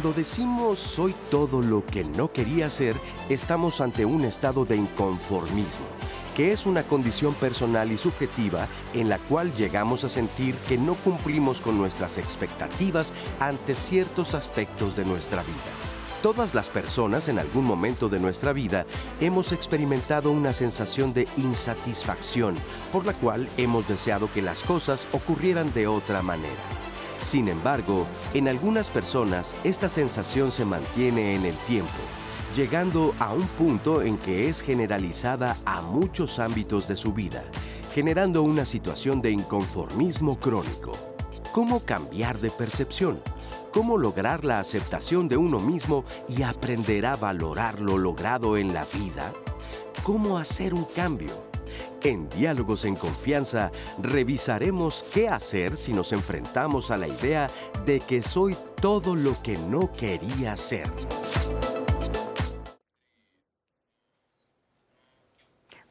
Cuando decimos soy todo lo que no quería ser, estamos ante un estado de inconformismo, que es una condición personal y subjetiva en la cual llegamos a sentir que no cumplimos con nuestras expectativas ante ciertos aspectos de nuestra vida. Todas las personas en algún momento de nuestra vida hemos experimentado una sensación de insatisfacción, por la cual hemos deseado que las cosas ocurrieran de otra manera. Sin embargo, en algunas personas esta sensación se mantiene en el tiempo, llegando a un punto en que es generalizada a muchos ámbitos de su vida, generando una situación de inconformismo crónico. ¿Cómo cambiar de percepción? ¿Cómo lograr la aceptación de uno mismo y aprender a valorar lo logrado en la vida? ¿Cómo hacer un cambio? En Diálogos en Confianza revisaremos qué hacer si nos enfrentamos a la idea de que soy todo lo que no quería ser.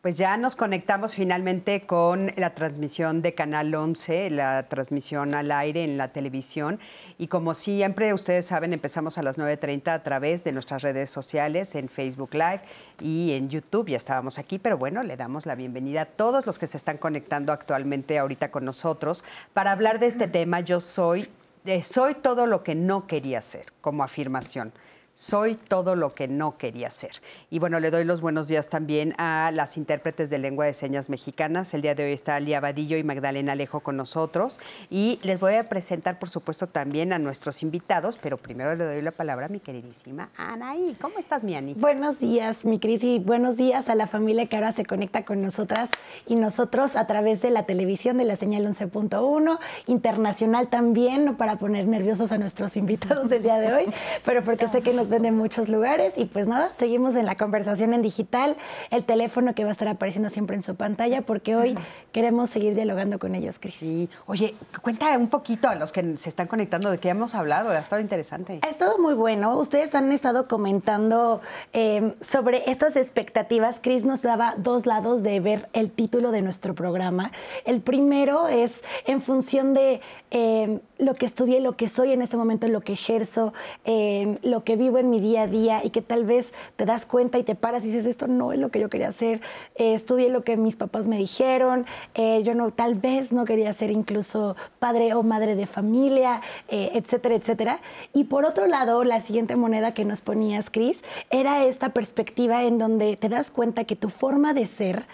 Pues ya nos conectamos finalmente con la transmisión de Canal 11, la transmisión al aire en la televisión. Y como siempre, ustedes saben, empezamos a las 9.30 a través de nuestras redes sociales, en Facebook Live y en YouTube. Ya estábamos aquí, pero bueno, le damos la bienvenida a todos los que se están conectando actualmente ahorita con nosotros para hablar de este tema. Yo soy, eh, soy todo lo que no quería ser, como afirmación soy todo lo que no quería ser. Y bueno, le doy los buenos días también a las intérpretes de lengua de señas mexicanas. El día de hoy está Lía Vadillo y Magdalena Alejo con nosotros. Y les voy a presentar, por supuesto, también a nuestros invitados, pero primero le doy la palabra a mi queridísima Anaí. ¿Cómo estás, mi Ani? Buenos días, mi Cris, y buenos días a la familia que ahora se conecta con nosotras y nosotros a través de la televisión de la señal 11.1, internacional también, no para poner nerviosos a nuestros invitados del día de hoy, pero porque sé que nos ven de muchos lugares y pues nada, seguimos en la conversación en digital, el teléfono que va a estar apareciendo siempre en su pantalla porque hoy queremos seguir dialogando con ellos, Cris. Sí, oye, cuenta un poquito a los que se están conectando de qué hemos hablado, ha estado interesante. Ha estado muy bueno, ustedes han estado comentando eh, sobre estas expectativas, Cris nos daba dos lados de ver el título de nuestro programa. El primero es en función de eh, lo que estudié, lo que soy en este momento, lo que ejerzo, eh, lo que vivo en mi día a día y que tal vez te das cuenta y te paras y dices, esto no es lo que yo quería hacer, eh, estudié lo que mis papás me dijeron, eh, yo no, tal vez no quería ser incluso padre o madre de familia, eh, etcétera, etcétera. Y por otro lado, la siguiente moneda que nos ponías, Cris, era esta perspectiva en donde te das cuenta que tu forma de ser,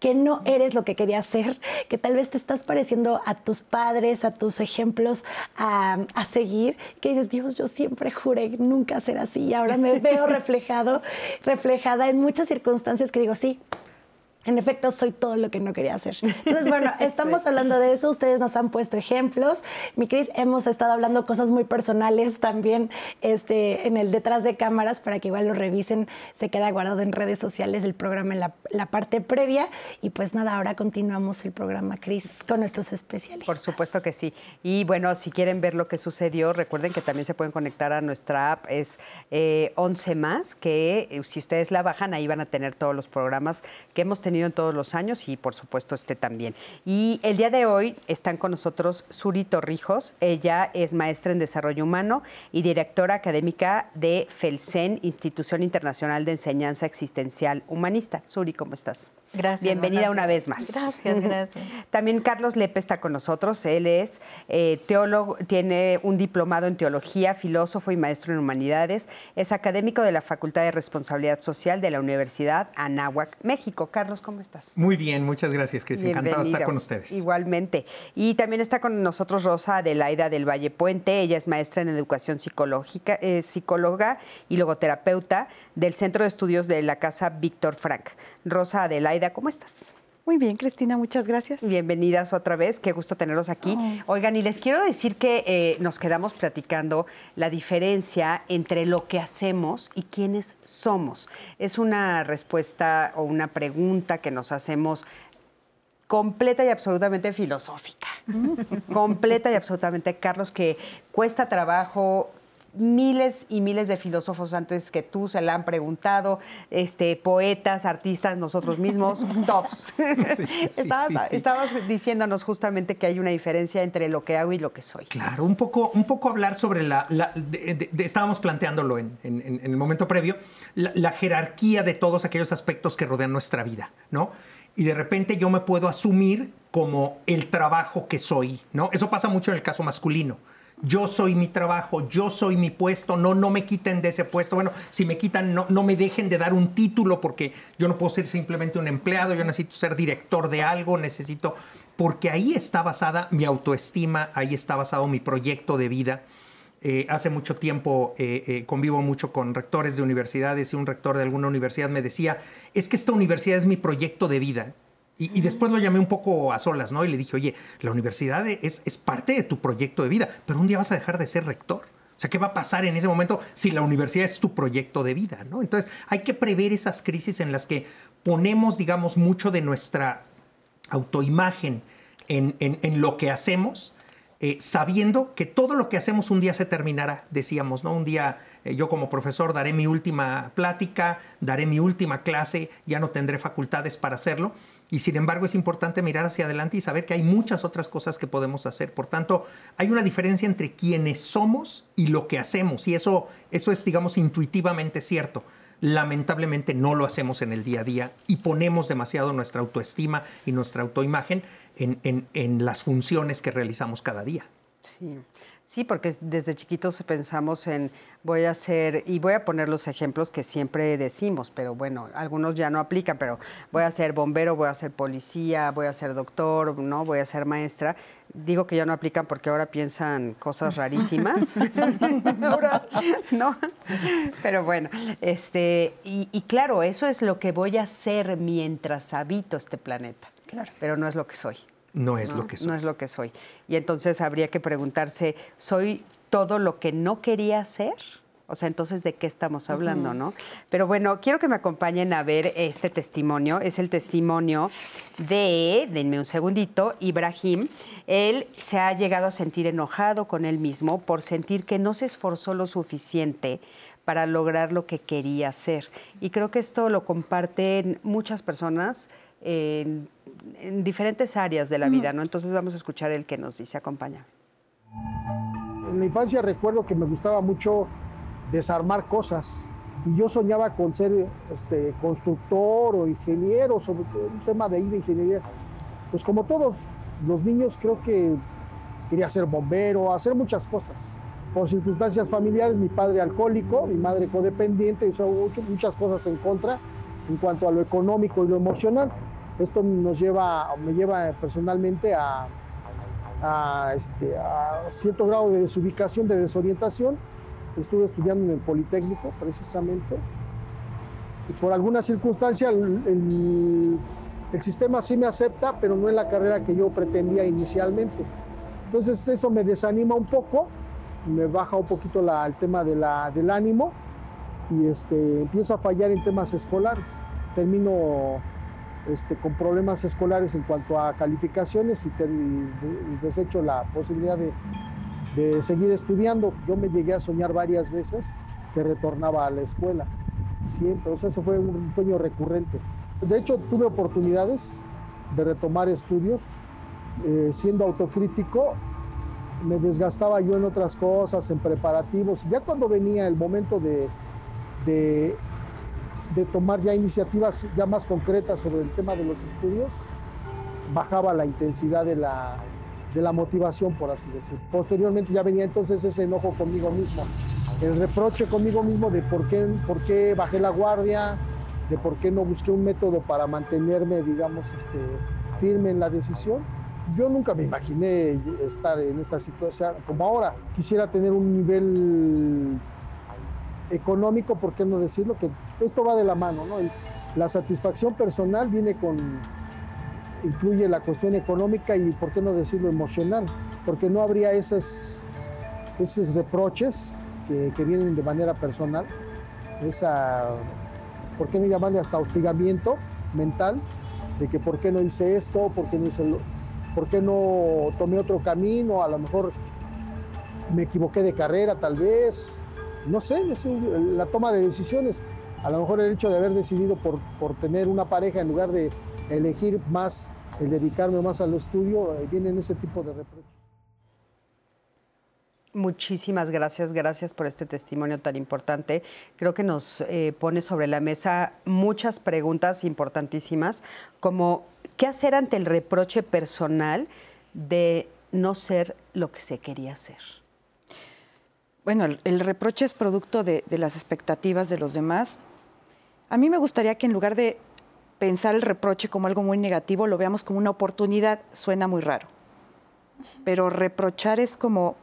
que no eres lo que querías ser, que tal vez te estás pareciendo a tus padres, a tus ejemplos a, a, seguir, que dices, Dios, yo siempre juré nunca ser así y ahora me veo reflejado, reflejada en muchas circunstancias que digo, sí, en efecto, soy todo lo que no quería hacer. Entonces, bueno, estamos sí. hablando de eso. Ustedes nos han puesto ejemplos. Mi Cris, hemos estado hablando cosas muy personales también este, en el detrás de cámaras para que igual lo revisen. Se queda guardado en redes sociales el programa en la, la parte previa. Y pues nada, ahora continuamos el programa, Cris, con nuestros especialistas. Por supuesto que sí. Y bueno, si quieren ver lo que sucedió, recuerden que también se pueden conectar a nuestra app. Es eh, 11 más, que eh, si ustedes la bajan, ahí van a tener todos los programas que hemos tenido en todos los años y por supuesto este también. Y el día de hoy están con nosotros Suri Torrijos. Ella es maestra en desarrollo humano y directora académica de FELCEN, Institución Internacional de Enseñanza Existencial Humanista. Suri, ¿cómo estás? Gracias. Bienvenida gracias. una vez más. Gracias, gracias. También Carlos Lepe está con nosotros. Él es eh, teólogo, tiene un diplomado en teología, filósofo y maestro en humanidades. Es académico de la Facultad de Responsabilidad Social de la Universidad Anáhuac, México. Carlos, ¿cómo estás? Muy bien, muchas gracias, Cris. Encantado de estar con ustedes. Igualmente. Y también está con nosotros Rosa Adelaida del Valle Puente. Ella es maestra en educación psicológica, eh, psicóloga y logoterapeuta del Centro de Estudios de la Casa Víctor Frank. Rosa Adelaida, ¿cómo estás? Muy bien, Cristina, muchas gracias. Bienvenidas otra vez, qué gusto tenerlos aquí. Oh. Oigan, y les quiero decir que eh, nos quedamos platicando la diferencia entre lo que hacemos y quiénes somos. Es una respuesta o una pregunta que nos hacemos completa y absolutamente filosófica. completa y absolutamente, Carlos, que cuesta trabajo miles y miles de filósofos antes que tú se la han preguntado, este, poetas, artistas, nosotros mismos, todos. estabas, diciéndonos justamente que hay una diferencia entre lo que hago y lo que soy. Claro, un poco, un poco hablar sobre la... estábamos planteándolo en, el momento previo, la, jerarquía de todos aquellos aspectos que rodean nuestra vida, ¿no? Y de repente yo me puedo asumir como el trabajo que soy, ¿no? Eso pasa mucho en el caso masculino yo soy mi trabajo, yo soy mi puesto, no, no me quiten de ese puesto. Bueno, si me quitan, no, no me dejen de dar un título porque yo no puedo ser simplemente un empleado, yo necesito ser director de algo, necesito, porque ahí está basada mi autoestima, ahí está basado mi proyecto de vida. Eh, hace mucho tiempo eh, eh, convivo mucho con rectores de universidades y un rector de alguna universidad me decía, es que esta universidad es mi proyecto de vida. Y, después lo llamé un poco a solas, ¿no? Y le dije, oye, la universidad es, es parte de tu proyecto de vida, pero un día vas a dejar de ser rector. O sea, ¿qué va a pasar en ese momento si la universidad es tu proyecto de vida? ¿no? Entonces, hay que prever esas crisis en las que ponemos, digamos, mucho de nuestra autoimagen en, en, lo que hacemos, eh, sabiendo que todo lo que hacemos un día se terminará, decíamos, ¿no? Un día eh, yo como profesor daré mi última plática, daré mi última clase, ya no tendré facultades para hacerlo. Y sin embargo es importante mirar hacia adelante y saber que hay muchas otras cosas que podemos hacer. Por tanto, hay una diferencia entre quienes somos y lo que hacemos. Y eso, eso es, digamos, intuitivamente cierto. Lamentablemente no lo hacemos en el día a día y ponemos demasiado nuestra autoestima y nuestra autoimagen en, en, en las funciones que realizamos cada día. Sí. Sí, porque desde chiquitos pensamos en voy a ser, y voy a poner los ejemplos que siempre decimos, pero bueno, algunos ya no aplican, pero voy a ser bombero, voy a ser policía, voy a ser doctor, ¿no? Voy a ser maestra. Digo que ya no aplican porque ahora piensan cosas rarísimas. ¿no? Pero bueno, este, y, y claro, eso es lo que voy a hacer mientras habito este planeta. Claro. Pero no es lo que soy no es lo que soy. No es lo que soy. Y entonces habría que preguntarse, ¿soy todo lo que no quería ser? O sea, entonces, ¿de qué estamos hablando, no? Pero bueno, quiero que me acompañen a ver este testimonio. Es el testimonio de, denme un segundito, Ibrahim. Él se ha llegado a sentir enojado con él mismo por sentir que no se esforzó lo suficiente para lograr lo que quería hacer. Y creo que esto lo comparten muchas personas en, diferentes áreas de la vida, ¿no? Entonces vamos a escuchar el que nos dice, acompaña. En la infancia recuerdo que me gustaba mucho desarmar cosas y yo soñaba con ser este, constructor o ingeniero, sobre todo un tema de ahí de ingeniería. Pues como todos los niños creo que quería ser bombero, hacer muchas cosas. Por circunstancias familiares, mi padre alcohólico, mi madre codependiente, son muchas cosas en contra en cuanto a lo económico y lo emocional. Esto nos lleva, me lleva personalmente a, este, a cierto grado de desubicación, de desorientación. Estuve estudiando en el Politécnico, precisamente, y por alguna circunstancia el, sistema sí me acepta, pero no en la carrera que yo pretendía inicialmente. Entonces eso me desanima un poco, me baja un poquito el tema de la, del ánimo y este, empiezo a fallar en temas escolares. Termino este, con problemas escolares en cuanto a calificaciones y, desecho la posibilidad de, seguir estudiando. Yo me llegué a soñar varias veces que retornaba a la escuela, siempre, o sea, eso fue un sueño recurrente. De hecho, tuve oportunidades de retomar estudios, eh, siendo autocrítico, me desgastaba yo en otras cosas, en preparativos, y ya cuando venía el momento de, de de tomar ya iniciativas ya más concretas sobre el tema de los estudios, bajaba la intensidad de la, de la motivación, por así decir. Posteriormente ya venía entonces ese enojo conmigo mismo, el reproche conmigo mismo de por qué, por qué bajé la guardia, de por qué no busqué un método para mantenerme, digamos, este, firme en la decisión. Yo nunca me imaginé estar en esta situación como ahora. Quisiera tener un nivel económico, ¿por qué no decirlo? Que esto va de la mano, ¿no? la satisfacción personal viene con, incluye la cuestión económica y, ¿por qué no decirlo, emocional? Porque no habría esos, esos reproches que, que vienen de manera personal, esa, ¿por qué no llamarle hasta hostigamiento mental? De que por qué no hice esto, por qué no hice por qué no tomé otro camino, a lo mejor me equivoqué de carrera tal vez, no sé, no sé, la toma de decisiones. A lo mejor el hecho de haber decidido por, por tener una pareja en lugar de elegir más, el dedicarme más al estudio, eh, vienen ese tipo de reproches. Muchísimas gracias, gracias por este testimonio tan importante. Creo que nos eh, pone sobre la mesa muchas preguntas importantísimas, como qué hacer ante el reproche personal de no ser lo que se quería ser. Bueno, el, reproche es producto de, de las expectativas de los demás. A mí me gustaría que en lugar de pensar el reproche como algo muy negativo, lo veamos como una oportunidad. Suena muy raro. Pero reprochar es como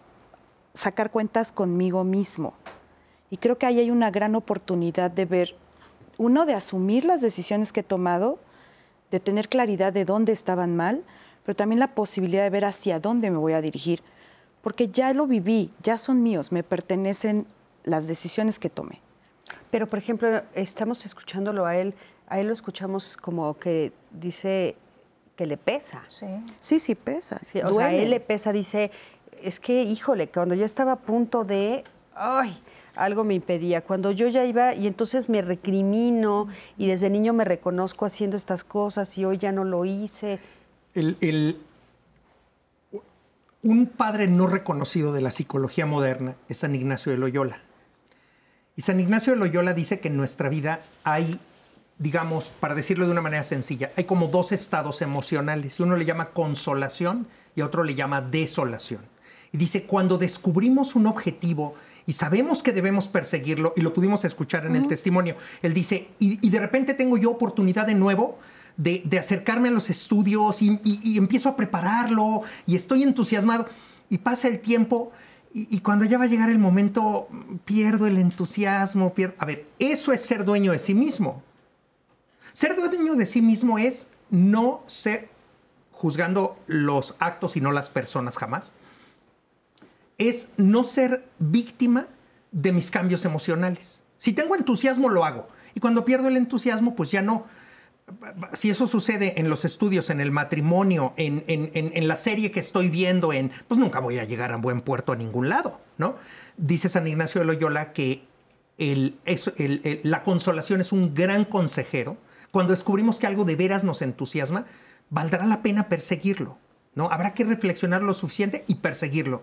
sacar cuentas conmigo mismo. Y creo que ahí hay una gran oportunidad de ver, uno, de asumir las decisiones que he tomado, de tener claridad de dónde estaban mal, pero también la posibilidad de ver hacia dónde me voy a dirigir, porque ya lo viví, ya son míos, me pertenecen las decisiones que tomé. Pero, por ejemplo, estamos escuchándolo a él, a él lo escuchamos como que dice que le pesa. Sí, sí, sí pesa. Sí, o sea, a él le pesa, dice, es que, híjole, cuando yo estaba a punto de, ay, algo me impedía. Cuando yo ya iba y entonces me recrimino y desde niño me reconozco haciendo estas cosas y hoy ya no lo hice. El, el- un padre no reconocido de la psicología moderna es San Ignacio de Loyola. Y San Ignacio de Loyola dice que en nuestra vida hay, digamos, para decirlo de una manera sencilla, hay como dos estados emocionales. Y uno le llama consolación y otro le llama desolación. Y dice, cuando descubrimos un objetivo y sabemos que debemos perseguirlo, y lo pudimos escuchar en el testimonio, él dice, y, y de repente tengo yo oportunidad de nuevo de, acercarme a los estudios y empiezo a prepararlo y estoy entusiasmado. Y pasa el tiempo y, y cuando ya va a llegar el momento, pierdo el entusiasmo. pierdo- A ver, eso es ser dueño de sí mismo. Ser dueño de sí mismo es no ser juzgando los actos y no las personas jamás. Es no ser víctima de mis cambios emocionales. Si tengo entusiasmo, lo hago. Y cuando pierdo el entusiasmo, pues ya no. Si eso sucede en los estudios, en el matrimonio, en, en- en- la serie que estoy viendo, en, pues nunca voy a llegar a buen puerto a ningún lado, ¿no? Dice San Ignacio de Loyola que el- el- la consolación es un gran consejero. Cuando descubrimos que algo de veras nos entusiasma, valdrá la pena perseguirlo, ¿no? Habrá que reflexionar lo suficiente y perseguirlo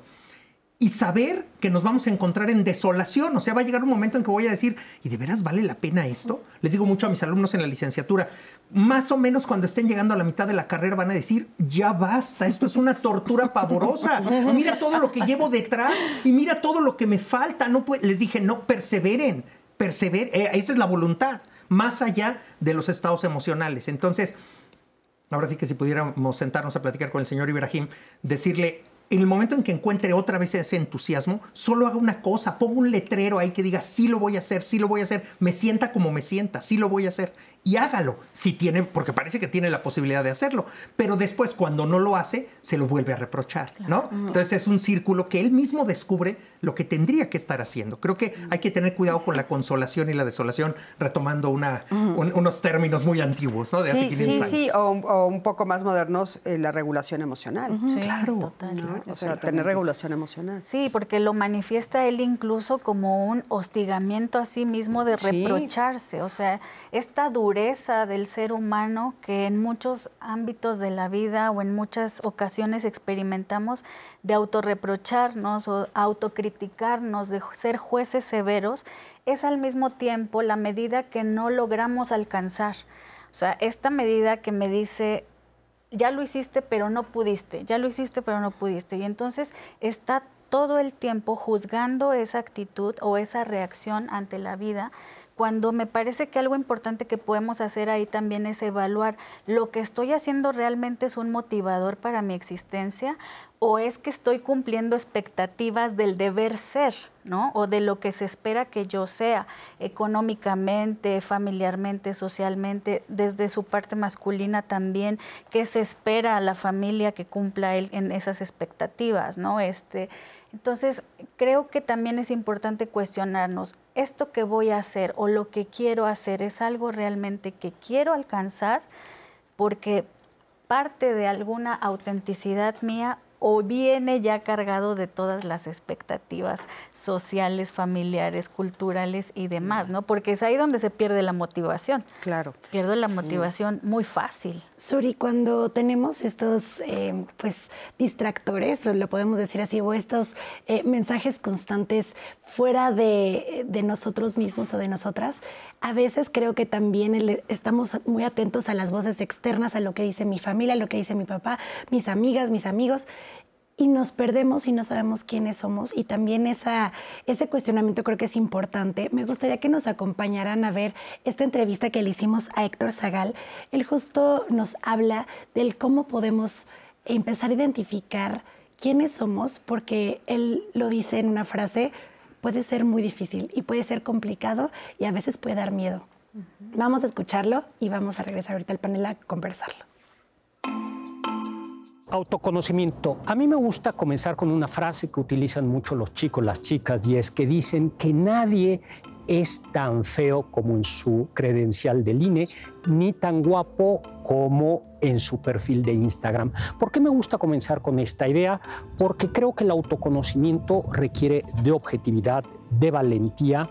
y saber que nos vamos a encontrar en desolación. O sea, va a llegar un momento en que voy a decir, ¿y de veras vale la pena esto? Les digo mucho a mis alumnos en la licenciatura, más o menos cuando estén llegando a la mitad de la carrera van a decir, ya basta, esto es una tortura pavorosa. Mira todo lo que llevo detrás y mira todo lo que me falta. No puede-". Les dije, no, perseveren, perseveren. Eh, esa es la voluntad, más allá de los estados emocionales. Entonces, ahora sí que si pudiéramos sentarnos a platicar con el señor Ibrahim, decirle, en el momento en que encuentre otra vez ese entusiasmo, solo haga una cosa, ponga un letrero ahí que diga, sí lo voy a hacer, sí lo voy a hacer, me sienta como me sienta, sí lo voy a hacer. Y hágalo, si tiene, porque parece que tiene la posibilidad de hacerlo. Pero después, cuando no lo hace, se lo vuelve a reprochar, ¿no? Entonces es un círculo que él mismo descubre lo que tendría que estar haciendo. Creo que hay que tener cuidado con la consolación y la desolación, retomando una, un- unos términos muy antiguos, ¿no? De hace Sí, 500 sí, años. sí, o, o un poco más modernos, eh, la regulación emocional. Claro. total. ¿no? O sea, tener regulación emocional. Sí, porque lo manifiesta él incluso como un hostigamiento a sí mismo de Sí. reprocharse. O sea, esta dureza del ser humano que en muchos ámbitos de la vida o en muchas ocasiones experimentamos de autorreprocharnos o autocriticarnos, de ser jueces severos, es al mismo tiempo la medida que no logramos alcanzar. O sea, esta medida que me dice, ya lo hiciste pero no pudiste, ya lo hiciste pero no pudiste. Y entonces está todo el tiempo juzgando esa actitud o esa reacción ante la vida, cuando me parece que algo importante que podemos hacer ahí también es evaluar lo que estoy haciendo realmente es un motivador para mi existencia o es que estoy cumpliendo expectativas del deber ser, ¿no? O de lo que se espera que yo sea económicamente, familiarmente, socialmente, desde su parte masculina también, qué se espera a la familia que cumpla él en esas expectativas, ¿no? Este, entonces, creo que también es importante cuestionarnos, ¿esto que voy a hacer o lo que quiero hacer es algo realmente que quiero alcanzar? Porque parte de alguna autenticidad mía o viene ya cargado de todas las expectativas sociales, familiares, culturales y demás, ¿no? Porque es ahí donde se pierde la motivación. Claro. Pierde la motivación muy fácil. Suri, cuando tenemos estos eh, pues distractores, lo podemos decir así, o estos eh, mensajes constantes fuera de, de nosotros mismos o de nosotras, a veces creo que también el- estamos muy atentos a las voces externas, a lo que dice mi familia, a lo que dice mi papá, mis amigas, mis amigos, y nos perdemos y no sabemos quiénes somos. Y también esa, ese cuestionamiento creo que es importante. Me gustaría que nos acompañaran a ver esta entrevista que le hicimos a Héctor Zagal. Él justo nos habla del cómo podemos empezar a identificar quiénes somos, porque él lo dice en una frase, puede ser muy difícil y puede ser complicado y a veces puede dar miedo. Vamos a escucharlo y vamos a regresar ahorita al panel a conversarlo. Autoconocimiento. A mí me gusta comenzar con una frase que utilizan mucho los chicos, las chicas, y es que dicen que nadie es tan feo como en su credencial del INE, ni tan guapo como en su perfil de Instagram. ¿Por qué me gusta comenzar con esta idea? Porque creo que el autoconocimiento requiere de objetividad, de valentía,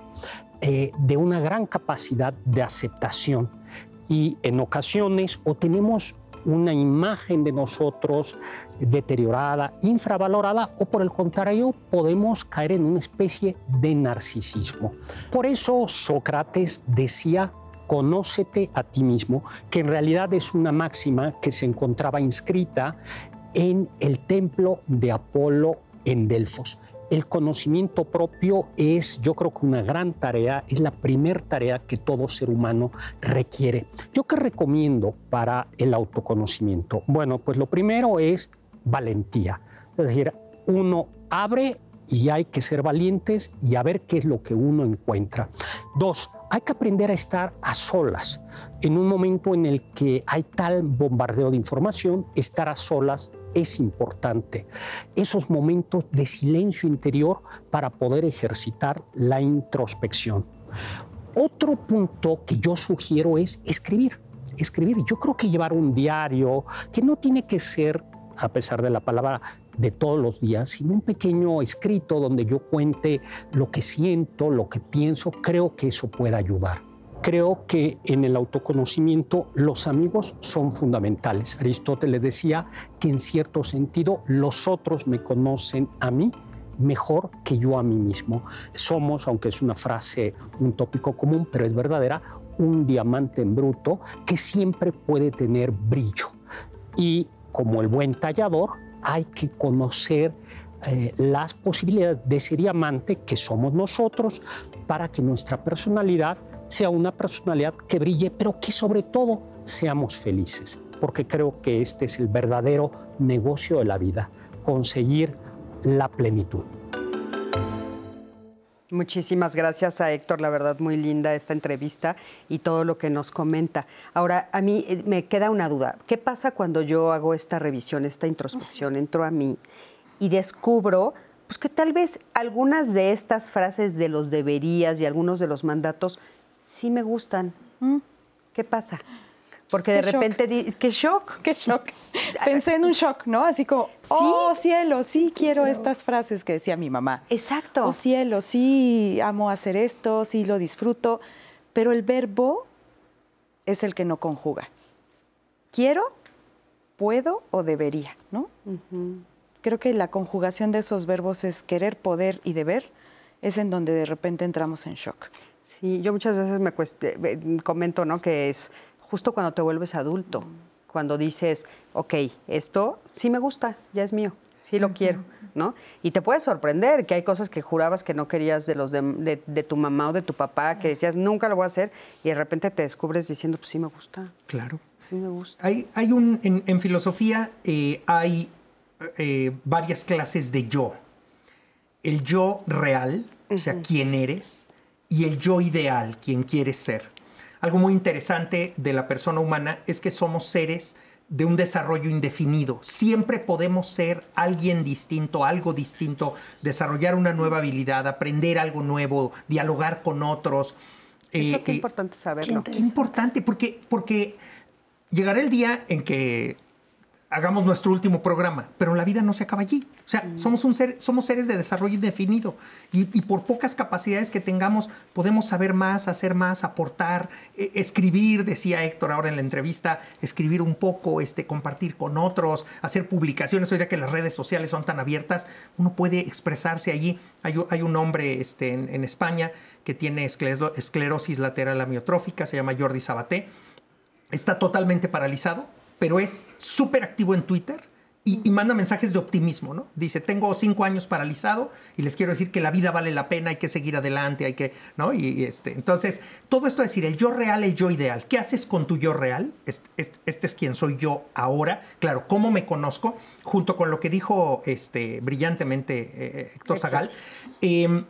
eh, de una gran capacidad de aceptación. Y en ocasiones o tenemos una imagen de nosotros deteriorada, infravalorada, o por el contrario, podemos caer en una especie de narcisismo. Por eso Sócrates decía, conócete a ti mismo, que en realidad es una máxima que se encontraba inscrita en el templo de Apolo en Delfos. El conocimiento propio es, yo creo que una gran tarea, es la primer tarea que todo ser humano requiere. ¿Yo qué recomiendo para el autoconocimiento? Bueno, pues lo primero es valentía. Es decir, uno abre y hay que ser valientes y a ver qué es lo que uno encuentra. Dos, hay que aprender a estar a solas. En un momento en el que hay tal bombardeo de información, estar a solas es importante. Esos momentos de silencio interior para poder ejercitar la introspección. Otro punto que yo sugiero es escribir. Escribir. Yo creo que llevar un diario, que no tiene que ser, a pesar de la palabra, de todos los días, sino un pequeño escrito donde yo cuente lo que siento, lo que pienso, creo que eso puede ayudar. Creo que en el autoconocimiento los amigos son fundamentales. Aristóteles decía que en cierto sentido los otros me conocen a mí mejor que yo a mí mismo. Somos, aunque es una frase, un tópico común, pero es verdadera, un diamante en bruto que siempre puede tener brillo. Y como el buen tallador, hay que conocer eh, las posibilidades de ese diamante que somos nosotros para que nuestra personalidad sea una personalidad que brille, pero que sobre todo seamos felices, porque creo que este es el verdadero negocio de la vida, conseguir la plenitud. Muchísimas gracias a Héctor, la verdad muy linda esta entrevista y todo lo que nos comenta. Ahora, a mí eh, me queda una duda. ¿Qué pasa cuando yo hago esta revisión, esta introspección, entro a mí y descubro pues que tal vez algunas de estas frases de los deberías y algunos de los mandatos sí me gustan? ¿Qué pasa? Porque de Qué shock. repente, di- qué shock. Qué shock. Pensé en un shock, ¿no? Así como, oh cielo, sí quiero estas frases que decía mi mamá. Exacto. Oh cielo, sí amo hacer esto, sí lo disfruto, pero el verbo es el que no conjuga. Quiero, puedo o debería, ¿no? Creo que la conjugación de esos verbos es querer, poder y deber, es en donde de repente entramos en shock. Sí, yo muchas veces me cueste- comento, ¿no? Que es justo cuando te vuelves adulto, cuando dices, ok, esto sí me gusta, ya es mío, sí lo quiero, ¿no? Y te puede sorprender que hay cosas que jurabas que no querías de los de, de- de tu mamá o de tu papá, que decías, nunca lo voy a hacer, y de repente te descubres diciendo, pues sí me gusta, Claro. sí me gusta. Hay, hay un, en, en filosofía eh, hay eh, varias clases de yo. El yo real, o sea, quién eres, y el yo ideal, quien quieres ser. Algo muy interesante de la persona humana es que somos seres de un desarrollo indefinido. Siempre podemos ser alguien distinto, algo distinto, desarrollar una nueva habilidad, aprender algo nuevo, dialogar con otros. Eso Eh, qué eh, importante saberlo. Qué Qué importante, porque, porque llegará el día en que hagamos nuestro último programa, pero la vida no se acaba allí. O sea, somos, un ser, somos seres de desarrollo indefinido y, y, por pocas capacidades que tengamos podemos saber más, hacer más, aportar, eh, escribir, decía Héctor ahora en la entrevista, escribir un poco, este, compartir con otros, hacer publicaciones. Hoy día que las redes sociales son tan abiertas, uno puede expresarse allí. Hay, hay un hombre este, en, en España que tiene esclerosis lateral amiotrófica, se llama Jordi Sabaté. Está totalmente paralizado, pero es súper activo en Twitter y, y, manda mensajes de optimismo, ¿no? Dice, tengo cinco años paralizado y les quiero decir que la vida vale la pena, hay que seguir adelante, hay que, ¿no? Y, y este, entonces, todo esto es decir, el yo real, el yo ideal. ¿Qué haces con tu yo real? Este, este, este es quien soy yo ahora. Claro, ¿cómo me conozco? Junto con lo que dijo este, brillantemente eh, Héctor Zagal. Eh,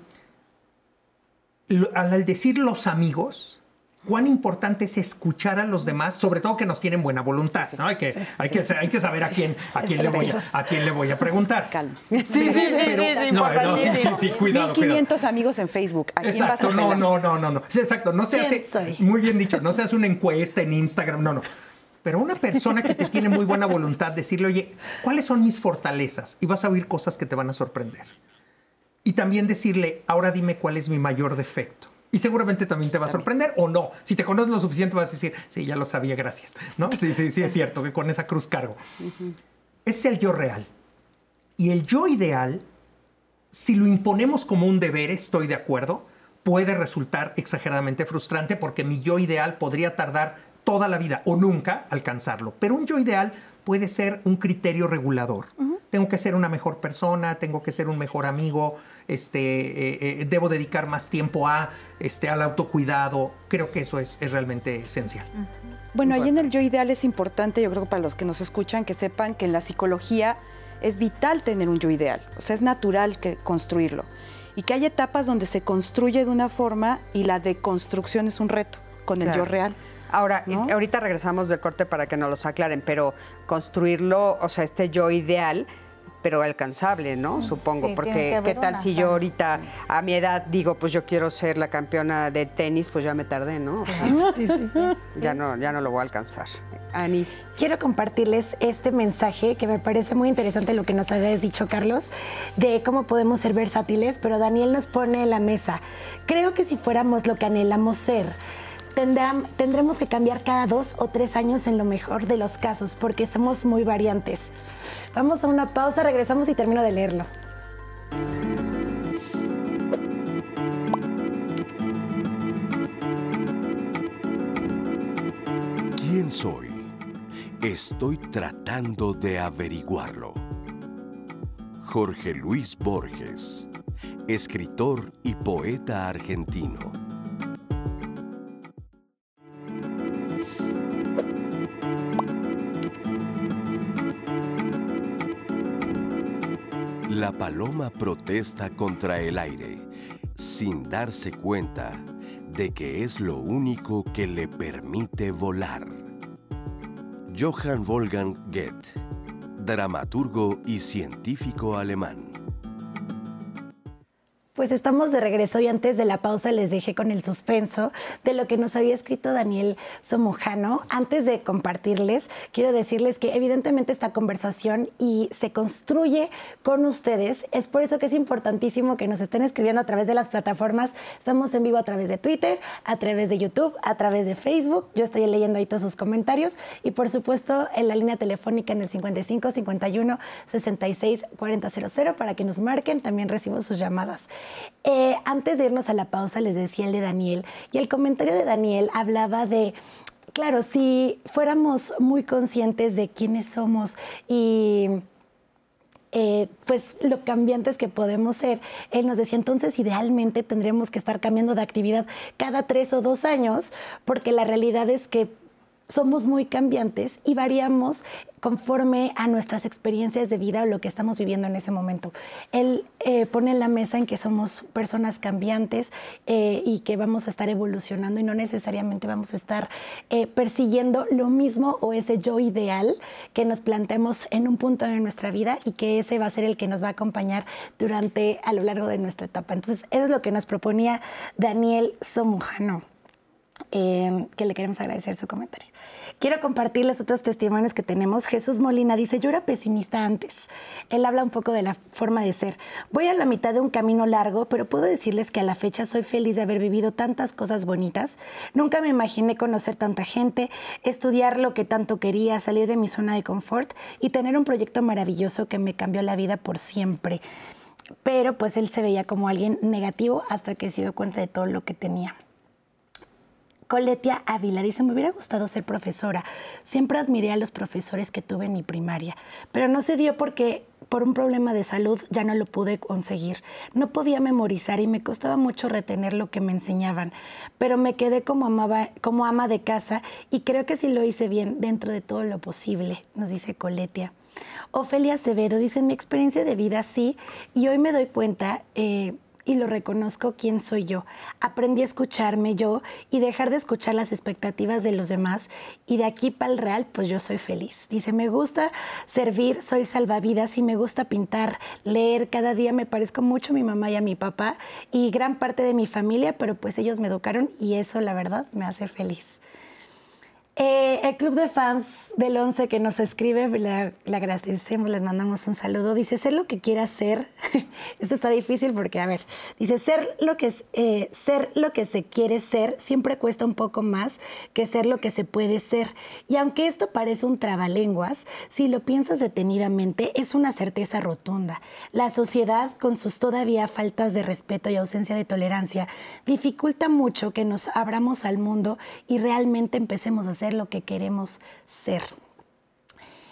al decir los amigos, cuán importante es escuchar a los demás, sobre todo que nos tienen buena voluntad, ¿no? Hay que, sí, hay sí. que, hay que saber a quién, a quién, le voy a, a quién le voy a preguntar. Calma. Sí, sí, sí, pero, no, no, sí, sí, cuidado, 1500 cuidado. amigos en Facebook. ¿A quién exacto, vas a no, no, no, no, no. Exacto, no se ¿Quién hace, soy? muy bien dicho, no se hace una encuesta en Instagram, no, no. Pero una persona que te tiene muy buena voluntad, decirle, oye, ¿cuáles son mis fortalezas? Y vas a oír cosas que te van a sorprender. Y también decirle, ahora dime cuál es mi mayor defecto. Y seguramente también te va a sorprender o no. Si te conoces lo suficiente vas a decir, sí, ya lo sabía, gracias. ¿No? Sí, sí, sí, es cierto que con esa cruz cargo. Ese es el yo real. Y el yo ideal, si lo imponemos como un deber, estoy de acuerdo, puede resultar exageradamente frustrante porque mi yo ideal podría tardar toda la vida o nunca alcanzarlo. Pero un yo ideal puede ser un criterio regulador. Tengo que ser una mejor persona, tengo que ser un mejor amigo, este, eh, eh, debo dedicar más tiempo a, este, al autocuidado. Creo que eso es, es realmente esencial. Bueno, ahí en el yo ideal es importante, yo creo que para los que nos escuchan, que sepan que en la psicología es vital tener un yo ideal. O sea, es natural que construirlo. Y que hay etapas donde se construye de una forma y la deconstrucción es un reto con el Claro. yo real. Ahora, ahorita regresamos del corte para que nos los aclaren, pero construirlo, o sea, este yo ideal, pero alcanzable, ¿no? Supongo, Sí, porque qué tal una si yo ahorita a mi edad digo, pues yo quiero ser la campeona de tenis, pues ya me tardé, ¿no? O sea, Sí, sí, sí. ya no, ya no lo voy a alcanzar. Ani, Quiero compartirles este mensaje que me parece muy interesante lo que nos habías dicho, Carlos, de cómo podemos ser versátiles, pero Daniel nos pone en la mesa. Creo que si fuéramos lo que anhelamos ser, tendrán- tendremos que cambiar cada dos o tres años en lo mejor de los casos, porque somos muy variantes. Vamos a una pausa, regresamos y termino de leerlo. ¿Quién soy? Estoy tratando de averiguarlo. Jorge Luis Borges, escritor y poeta argentino. La paloma protesta contra el aire, sin darse cuenta de que es lo único que le permite volar. Johann Wolfgang Goethe, dramaturgo y científico alemán. Pues estamos de regreso y antes de la pausa les dejé con el suspenso de lo que nos había escrito Daniel Somojano. Antes de compartirles, quiero decirles que evidentemente esta conversación y se construye con ustedes. Es por eso que es importantísimo que nos estén escribiendo a través de las plataformas. Estamos en vivo a través de Twitter, a través de YouTube, a través de Facebook. Yo estoy leyendo ahí todos sus comentarios y por supuesto en la línea telefónica en el 55 51 66 4000 para que nos marquen. También recibo sus llamadas. Eh, antes de irnos a la pausa, les decía el de Daniel, y el comentario de Daniel hablaba de, claro, si fuéramos muy conscientes de quiénes somos y eh, pues lo cambiantes que podemos ser. Él nos decía, entonces idealmente tendríamos que estar cambiando de actividad cada tres o dos años, porque la realidad es que somos muy cambiantes y variamos conforme a nuestras experiencias de vida o lo que estamos viviendo en ese momento. Él eh, pone en la mesa en que somos personas cambiantes eh, y que vamos a estar evolucionando y no necesariamente vamos a estar eh, persiguiendo lo mismo o ese yo ideal que nos planteemos en un punto de nuestra vida y que ese va a ser el que nos va a acompañar durante a lo largo de nuestra etapa. Entonces, eso es lo que nos proponía Daniel Somujano. que le queremos agradecer su comentario. Quiero compartirles otros testimonios que tenemos. Jesús Molina dice, yo era pesimista antes. Él habla un poco de la forma de ser. Voy a la mitad de un camino largo, pero puedo decirles que a la fecha soy feliz de haber vivido tantas cosas bonitas. Nunca me imaginé conocer tanta gente, estudiar lo que tanto quería, salir de mi zona de confort y tener un proyecto maravilloso que me cambió la vida por siempre. Pero pues él se veía como alguien negativo hasta que se dio cuenta de todo lo que tenía. Coletia Ávila dice, me hubiera gustado ser profesora. Siempre admiré a los profesores que tuve en mi primaria, pero no se dio porque por un problema de salud ya no lo pude conseguir. No podía memorizar y me costaba mucho retener lo que me enseñaban, pero me quedé como, amaba, como ama de casa y creo que sí lo hice bien dentro de todo lo posible, nos dice Coletia. Ofelia Acevedo dice, mi experiencia de vida sí, y hoy me doy cuenta... Eh, y lo reconozco quién soy yo. Aprendí a escucharme yo y dejar de escuchar las expectativas de los demás y de aquí para el real, pues yo soy feliz. Dice, me gusta servir, soy salvavidas y me gusta pintar, leer. Cada día me parezco mucho a mi mamá y a mi papá y gran parte de mi familia, pero pues ellos me educaron y eso la verdad me hace feliz. Eh, el club de fans del 11 que nos escribe, le, agradecemos, les mandamos un saludo. Dice, ser lo que quiera ser. Esto está difícil porque, a ver, dice, ser lo, que, eh, ser lo que se quiere ser siempre cuesta un poco más que ser lo que se puede ser. Y aunque esto parece un trabalenguas, si lo piensas detenidamente, es una certeza rotunda. La sociedad, con sus todavía faltas de respeto y ausencia de tolerancia, dificulta mucho que nos abramos al mundo y realmente empecemos a ser lo que queremos ser.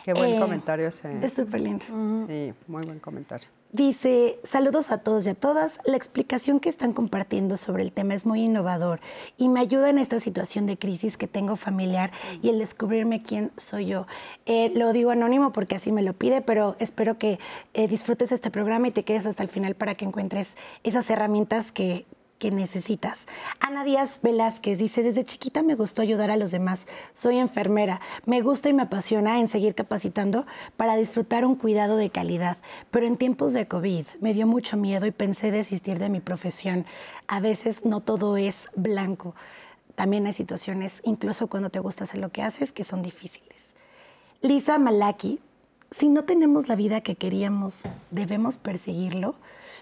Qué buen eh, comentario ese. Es súper lindo. Sí, muy buen comentario. Dice, saludos a todos y a todas. La explicación que están compartiendo sobre el tema es muy innovador y me ayuda en esta situación de crisis que tengo familiar y el descubrirme quién soy yo. Eh, lo digo anónimo porque así me lo pide, pero espero que eh, disfrutes este programa y te quedes hasta el final para que encuentres esas herramientas que, que necesitas. Ana Díaz Velázquez dice, desde chiquita me gustó ayudar a los demás. Soy enfermera. Me gusta y me apasiona en seguir capacitando para disfrutar un cuidado de calidad. Pero en tiempos de COVID me dio mucho miedo y pensé desistir de mi profesión. A veces no todo es blanco. También hay situaciones, incluso cuando te gusta hacer lo que haces, que son difíciles. Lisa Malaki, si no tenemos la vida que queríamos, ¿debemos perseguirlo?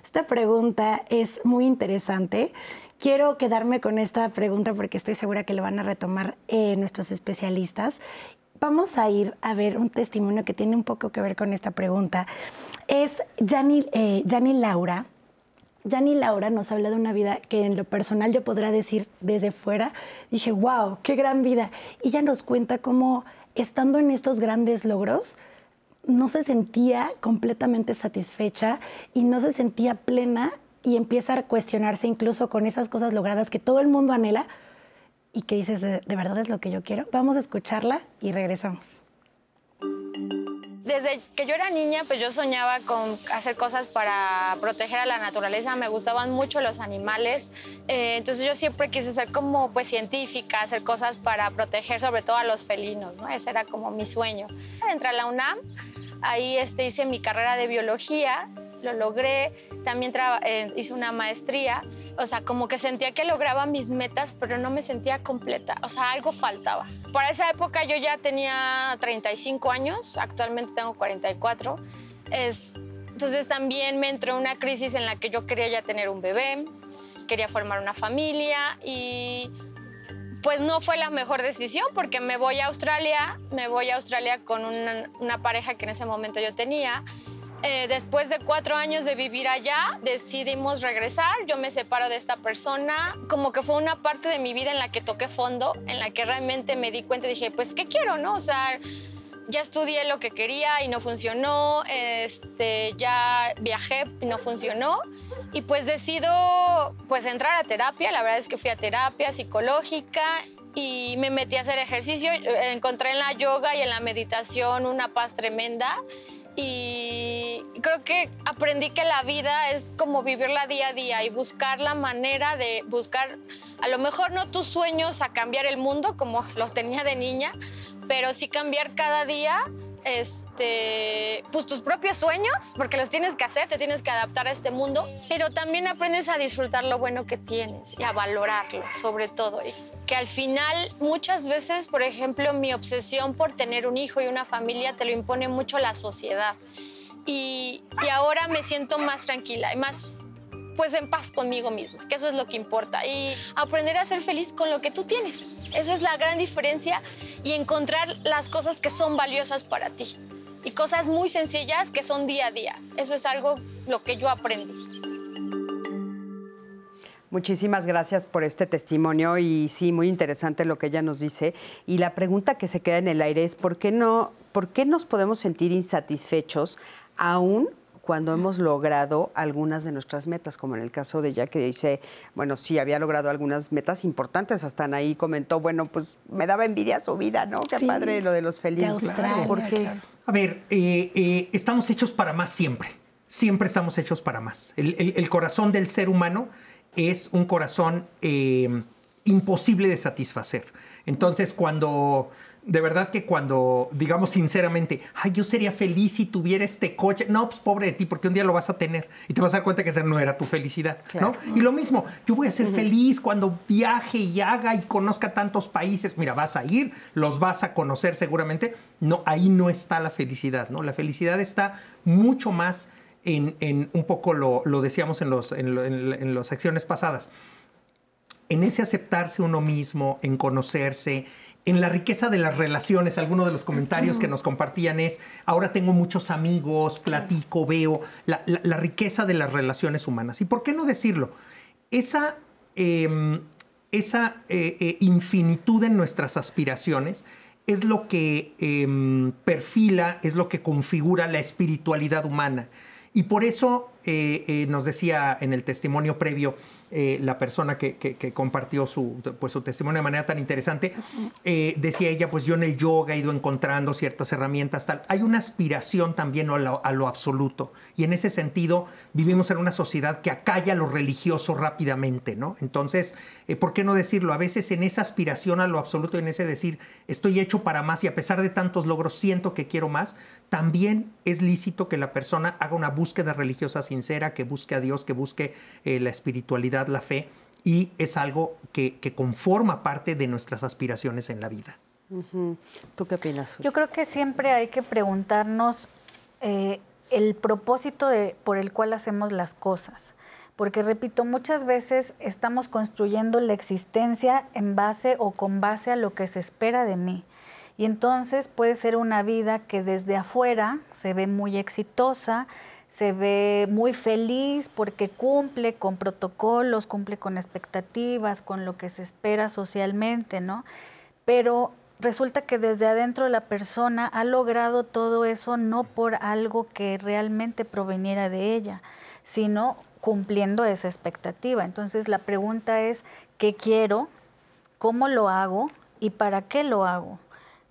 Esta pregunta es muy interesante. Quiero quedarme con esta pregunta porque estoy segura que lo van a retomar eh, nuestros especialistas. Vamos a ir a ver un testimonio que tiene un poco que ver con esta pregunta. Es Jani eh, Laura. Jani Laura nos habla de una vida que en lo personal yo podría decir desde fuera, dije, wow, qué gran vida. Y ella nos cuenta cómo estando en estos grandes logros, no se sentía completamente satisfecha y no se sentía plena y empieza a cuestionarse incluso con esas cosas logradas que todo el mundo anhela y que dices, ¿de, verdad es lo que yo quiero? Vamos a escucharla y regresamos. Desde que yo era niña, pues yo soñaba con hacer cosas para proteger a la naturaleza. Me gustaban mucho los animales. Eh, entonces yo siempre quise ser como pues científica, hacer cosas para proteger sobre todo a los felinos. ¿no? Ese era como mi sueño. Entré a la UNAM Ahí este, hice mi carrera de biología, lo logré, también eh, hice una maestría, o sea, como que sentía que lograba mis metas, pero no me sentía completa, o sea, algo faltaba. Para esa época yo ya tenía 35 años, actualmente tengo 44, es, entonces también me entró una crisis en la que yo quería ya tener un bebé, quería formar una familia y pues no fue la mejor decisión porque me voy a Australia, me voy a Australia con una, pareja que en ese momento yo tenía. Eh, después de cuatro años de vivir allá, decidimos regresar. Yo me separo de esta persona. Como que fue una parte de mi vida en la que toqué fondo, en la que realmente me di cuenta y dije, pues, ¿qué quiero, no? O sea, ya estudié lo que quería y no funcionó, este, ya viajé y no funcionó. Y pues decido pues entrar a terapia, la verdad es que fui a terapia psicológica y me metí a hacer ejercicio, encontré en la yoga y en la meditación una paz tremenda. Y creo que aprendí que la vida es como vivirla día a día y buscar la manera de buscar, a lo mejor no tus sueños a cambiar el mundo como los tenía de niña, pero sí cambiar cada día este, pues tus propios sueños, porque los tienes que hacer, te tienes que adaptar a este mundo, pero también aprendes a disfrutar lo bueno que tienes y a valorarlo, sobre todo. Y que al final, muchas veces, por ejemplo, mi obsesión por tener un hijo y una familia te lo impone mucho la sociedad. Y, y ahora me siento más tranquila y más pues en paz conmigo misma, que eso es lo que importa. Y aprender a ser feliz con lo que tú tienes. Eso es la gran diferencia y encontrar las cosas que son valiosas para ti. Y cosas muy sencillas que son día a día. Eso es algo lo que yo aprendí. Muchísimas gracias por este testimonio y sí, muy interesante lo que ella nos dice. Y la pregunta que se queda en el aire es ¿por qué no, por qué nos podemos sentir insatisfechos aún cuando hemos logrado algunas de nuestras metas, como en el caso de ella que dice, bueno, sí, había logrado algunas metas importantes, hasta ahí comentó, bueno, pues me daba envidia su vida, ¿no? Qué padre lo de los felices. ¿Por qué? A ver, eh, eh, estamos hechos para más siempre, siempre estamos hechos para más. El, corazón del ser humano es un corazón eh, imposible de satisfacer. Entonces, cuando de verdad que cuando, digamos sinceramente, ay, yo sería feliz si tuviera este coche, no, pues pobre de ti, porque un día lo vas a tener y te vas a dar cuenta que esa no era tu felicidad, ¿no? Y lo mismo, yo voy a ser feliz cuando viaje y haga y conozca tantos países, mira, vas a ir, los vas a conocer seguramente, no, ahí no está la felicidad, ¿no? La felicidad está mucho más en, en un poco lo, lo decíamos en, los, en, en las secciones pasadas, en ese aceptarse uno mismo, en conocerse, en la riqueza de las relaciones, algunos de los comentarios que nos compartían es, ahora tengo muchos amigos, platico, veo, la, riqueza de las relaciones humanas. ¿Y por qué no decirlo? Esa, em, esa eh, eh, infinitud en nuestras aspiraciones es lo que em, perfila, es lo que configura la espiritualidad humana. Y por eso eh, nos decía en el testimonio previo, eh, la persona que, compartió su, pues, su testimonio de manera tan interesante, eh, decía ella, pues yo en el yoga he ido encontrando ciertas herramientas, tal. Hay una aspiración también a lo, a lo absoluto. Y en ese sentido, vivimos en una sociedad que acalla lo religioso rápidamente, ¿no? Entonces, eh, ¿por qué no decirlo? A veces en esa aspiración a lo absoluto, en ese decir, estoy hecho para más y a pesar de tantos logros siento que quiero más, también es lícito que la persona haga una búsqueda religiosa sincera, que busque a Dios, que busque la espiritualidad la fe, y es algo que, conforma parte de nuestras aspiraciones en la vida. ¿Tú qué opinas? Yo creo que siempre hay que preguntarnos eh, el propósito de, por el cual hacemos las cosas. Porque, repito, muchas veces estamos construyendo la existencia en base o con base a lo que se espera de mí. Y entonces puede ser una vida que desde afuera se ve muy exitosa, se ve muy feliz porque cumple con protocolos, cumple con expectativas, con lo que se espera socialmente, ¿no? Pero resulta que desde adentro la persona ha logrado todo eso no por algo que realmente proveniera de ella, sino cumpliendo esa expectativa. Entonces la pregunta es, ¿qué quiero? ¿Cómo lo hago? ¿Y para qué lo hago?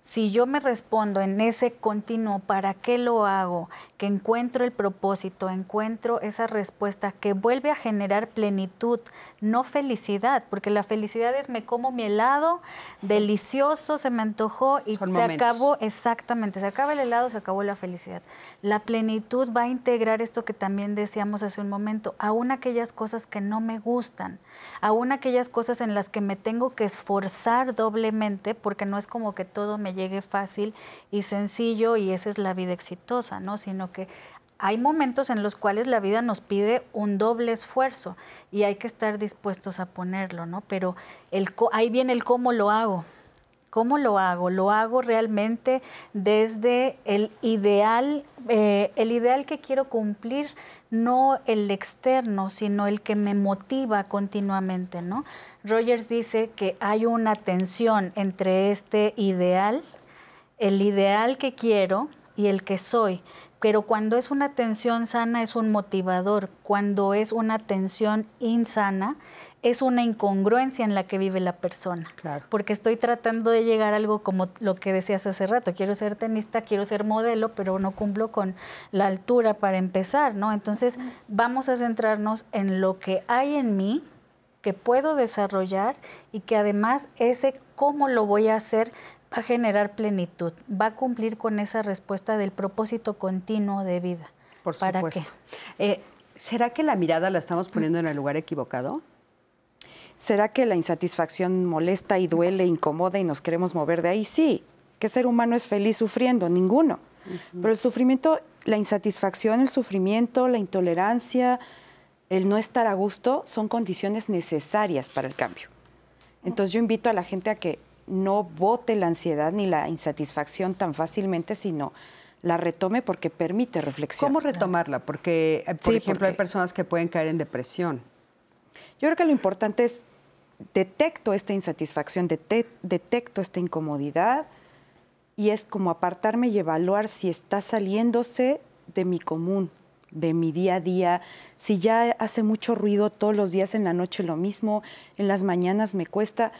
Si yo me respondo en ese continuo, ¿para qué lo hago? Que encuentro el propósito, encuentro esa respuesta que vuelve a generar plenitud, no felicidad, porque la felicidad es me como mi helado, delicioso, se me antojó y se acabó, exactamente, se acaba el helado, se acabó la felicidad. La plenitud va a integrar esto que también decíamos hace un momento, aún aquellas cosas que no me gustan, aún aquellas cosas en las que me tengo que esforzar doblemente, porque no es como que todo me llegue fácil y sencillo y esa es la vida exitosa, ¿no? Sino que hay momentos en los cuales la vida nos pide un doble esfuerzo y hay que estar dispuestos a ponerlo, ¿no? Pero el, ahí viene el cómo lo hago. ¿Cómo lo hago? Lo hago realmente desde el ideal, eh, el ideal que quiero cumplir, no el externo, sino el que me motiva continuamente, ¿no? Rogers dice que hay una tensión entre este ideal, el ideal que quiero y el que soy. Pero cuando es una tensión sana es un motivador, cuando es una tensión insana es una incongruencia en la que vive la persona. Porque estoy tratando de llegar a algo como lo que decías hace rato, quiero ser tenista, quiero ser modelo, pero no cumplo con la altura para empezar, ¿no? Entonces, vamos a centrarnos en lo que hay en mí, que puedo desarrollar y que además ese cómo lo voy a hacer va a generar plenitud, va a cumplir con esa respuesta del propósito continuo de vida. Por ¿Para supuesto. Eh, ¿Será que la mirada la estamos poniendo en el lugar equivocado? ¿Será que la insatisfacción molesta y duele, incomoda y nos queremos mover de ahí? Sí. ¿Qué ser humano es feliz sufriendo? Ninguno. Pero el sufrimiento, la insatisfacción, el sufrimiento, la intolerancia, el no estar a gusto son condiciones necesarias para el cambio. Entonces yo invito a la gente a que no vote la ansiedad ni la insatisfacción tan fácilmente, sino la retome porque permite reflexión. ¿Cómo retomarla? Porque, eh, por Sí, ejemplo, porque- hay personas que pueden caer en depresión. Yo creo que lo importante es, detecto esta insatisfacción, dete- detecto esta incomodidad y es como apartarme y evaluar si está saliéndose de mi común, de mi día a día, si ya hace mucho ruido todos los días en la noche lo mismo, en las mañanas me cuesta.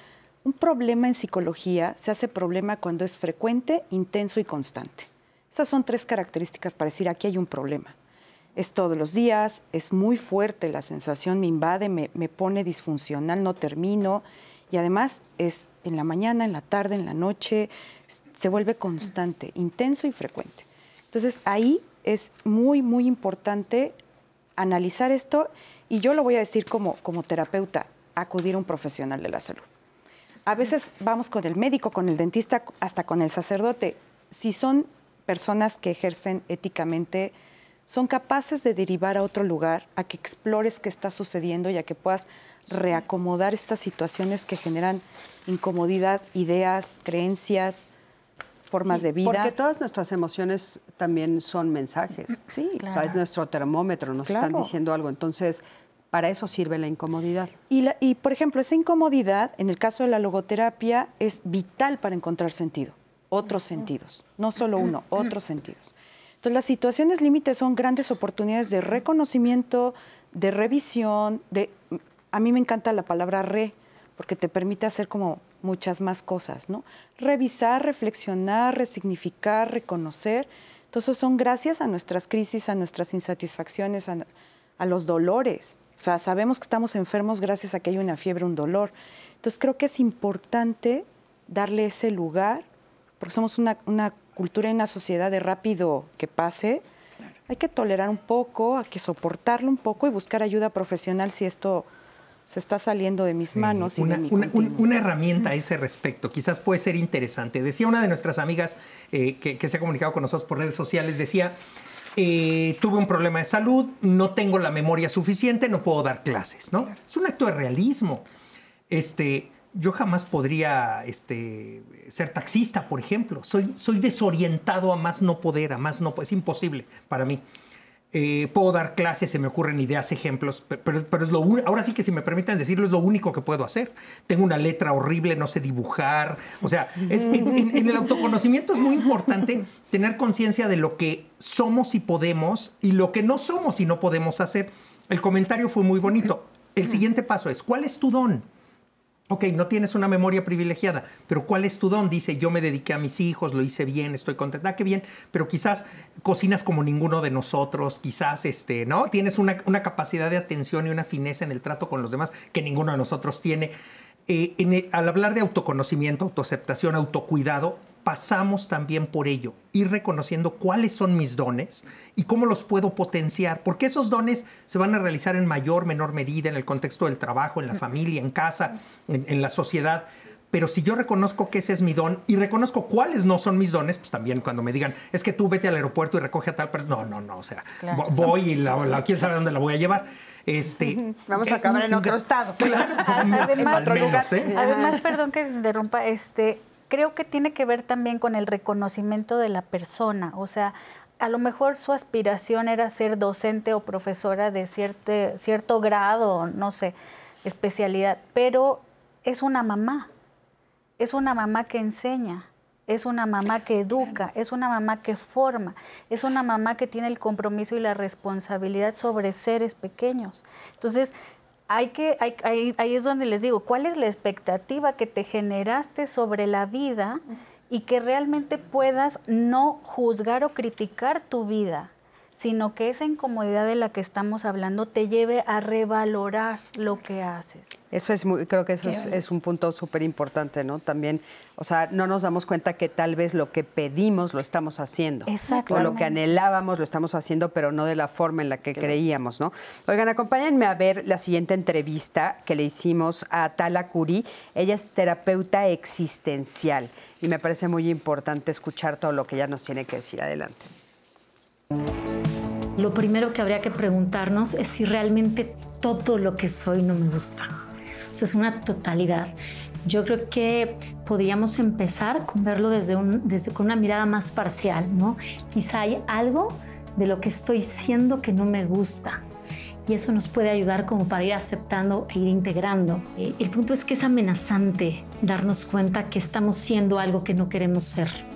Un problema en psicología se hace problema cuando es frecuente, intenso y constante. Esas son tres características para decir aquí hay un problema. Es todos los días, es muy fuerte, la sensación me invade, me, me pone disfuncional, no termino. Y además es en la mañana, en la tarde, en la noche, se vuelve constante, intenso y frecuente. Entonces ahí es muy, muy importante analizar esto y yo lo voy a decir como, como terapeuta, acudir a un profesional de la salud. A veces vamos con el médico, con el dentista, hasta con el sacerdote. Si son personas que ejercen éticamente, son capaces de derivar a otro lugar, a que explores qué está sucediendo y a que puedas reacomodar estas situaciones que generan incomodidad, ideas, creencias, formas Sí, de vida. Porque todas nuestras emociones también son mensajes. Sí, O sea, es nuestro termómetro, nos están Claro. diciendo algo. Entonces, para eso sirve la incomodidad. Y, la- y, por ejemplo, esa incomodidad, en el caso de la logoterapia, es vital para encontrar sentido, otros sentidos, no solo uno, otros sentidos. Entonces, las situaciones límites son grandes oportunidades de reconocimiento, de revisión, de... A mí me encanta la palabra re, porque te permite hacer como muchas más cosas, ¿no? Revisar, reflexionar, resignificar, reconocer. Entonces, son gracias a nuestras crisis, a nuestras insatisfacciones, a, a los dolores. O sea, sabemos que estamos enfermos gracias a que hay una fiebre, un dolor. Entonces creo que es importante darle ese lugar, porque somos una, una cultura y una sociedad de rápido que pase. Hay que tolerar un poco, hay que soportarlo un poco y buscar ayuda profesional si esto se está saliendo de mis Sí, manos. y una, mi herramienta a ese respecto, quizás puede ser interesante. Decía una de nuestras amigas eh, que, que se ha comunicado con nosotros por redes sociales, decía, eh, tuve un problema de salud, no tengo la memoria suficiente, no puedo dar clases, ¿no? Es un acto de realismo. Este, yo jamás podría este, ser taxista, por ejemplo. Soy, soy desorientado a más no poder, a más no Es imposible para mí. Eh, puedo dar clases, se me ocurren ideas, ejemplos, pe- pero, pero es lo ahora sí que si me permiten decirlo, es lo único que puedo hacer. Tengo una letra horrible, no sé dibujar. O sea, en- en el autoconocimiento es muy importante tener conciencia de lo que somos y podemos y lo que no somos y no podemos hacer. El comentario fue muy bonito. El siguiente paso es, ¿cuál es tu don? Ok, no tienes una memoria privilegiada, pero ¿cuál es tu don? Dice, yo me dediqué a mis hijos, lo hice bien, estoy contenta, ah, qué bien, pero quizás cocinas como ninguno de nosotros, quizás, este, ¿no? Tienes una, capacidad de atención y una fineza en el trato con los demás que ninguno de nosotros tiene. Eh, en al hablar de autoconocimiento, autoaceptación, autocuidado, pasamos también por ello, ir reconociendo cuáles son mis dones y cómo los puedo potenciar, porque esos dones se van a realizar en mayor, menor medida en el contexto del trabajo, en la familia, en casa, en, en la sociedad. Pero si yo reconozco que ese es mi don y reconozco cuáles no son mis dones, pues también cuando me digan, es que tú vete al aeropuerto y recoge a tal persona. No, no, no. O sea, Claro. voy y la, la- quién sabe dónde la voy a llevar. Este, Vamos a acabar en otro estado. Claro, Además, al menos, ¿eh? Además, perdón que interrumpa, este, creo que tiene que ver también con el reconocimiento de la persona. O sea, a lo mejor su aspiración era ser docente o profesora de cierto, cierto grado, no sé, especialidad, pero es una mamá. Es una mamá que enseña, es una mamá que educa, es una mamá que forma, es una mamá que tiene el compromiso y la responsabilidad sobre seres pequeños. Entonces, hay que, hay- ahí, ahí es donde les digo, ¿cuál es la expectativa que te generaste sobre la vida y que realmente puedas no juzgar o criticar tu vida, sino que esa incomodidad de la que estamos hablando te lleve a revalorar lo que haces. Eso es muy, creo que eso es, un punto súper importante, ¿no? También, o sea, no nos damos cuenta que tal vez lo que pedimos lo estamos haciendo. Exacto. O lo que anhelábamos lo estamos haciendo, pero no de la forma en la que creíamos, ¿no? Oigan, acompáñenme a ver la siguiente entrevista que le hicimos a Tala Curi. Ella es terapeuta existencial y me parece muy importante escuchar todo lo que ella nos tiene que decir. Adelante. Lo primero que habría que preguntarnos es si realmente todo lo que soy no me gusta. O es una totalidad. Yo creo que podríamos empezar con verlo desde, desde con una mirada más parcial, ¿no? Quizá hay algo de lo que estoy siendo que no me gusta. Y eso nos puede ayudar como para ir aceptando e ir integrando. Eh, el punto es que es amenazante darnos cuenta que estamos siendo algo que no queremos ser.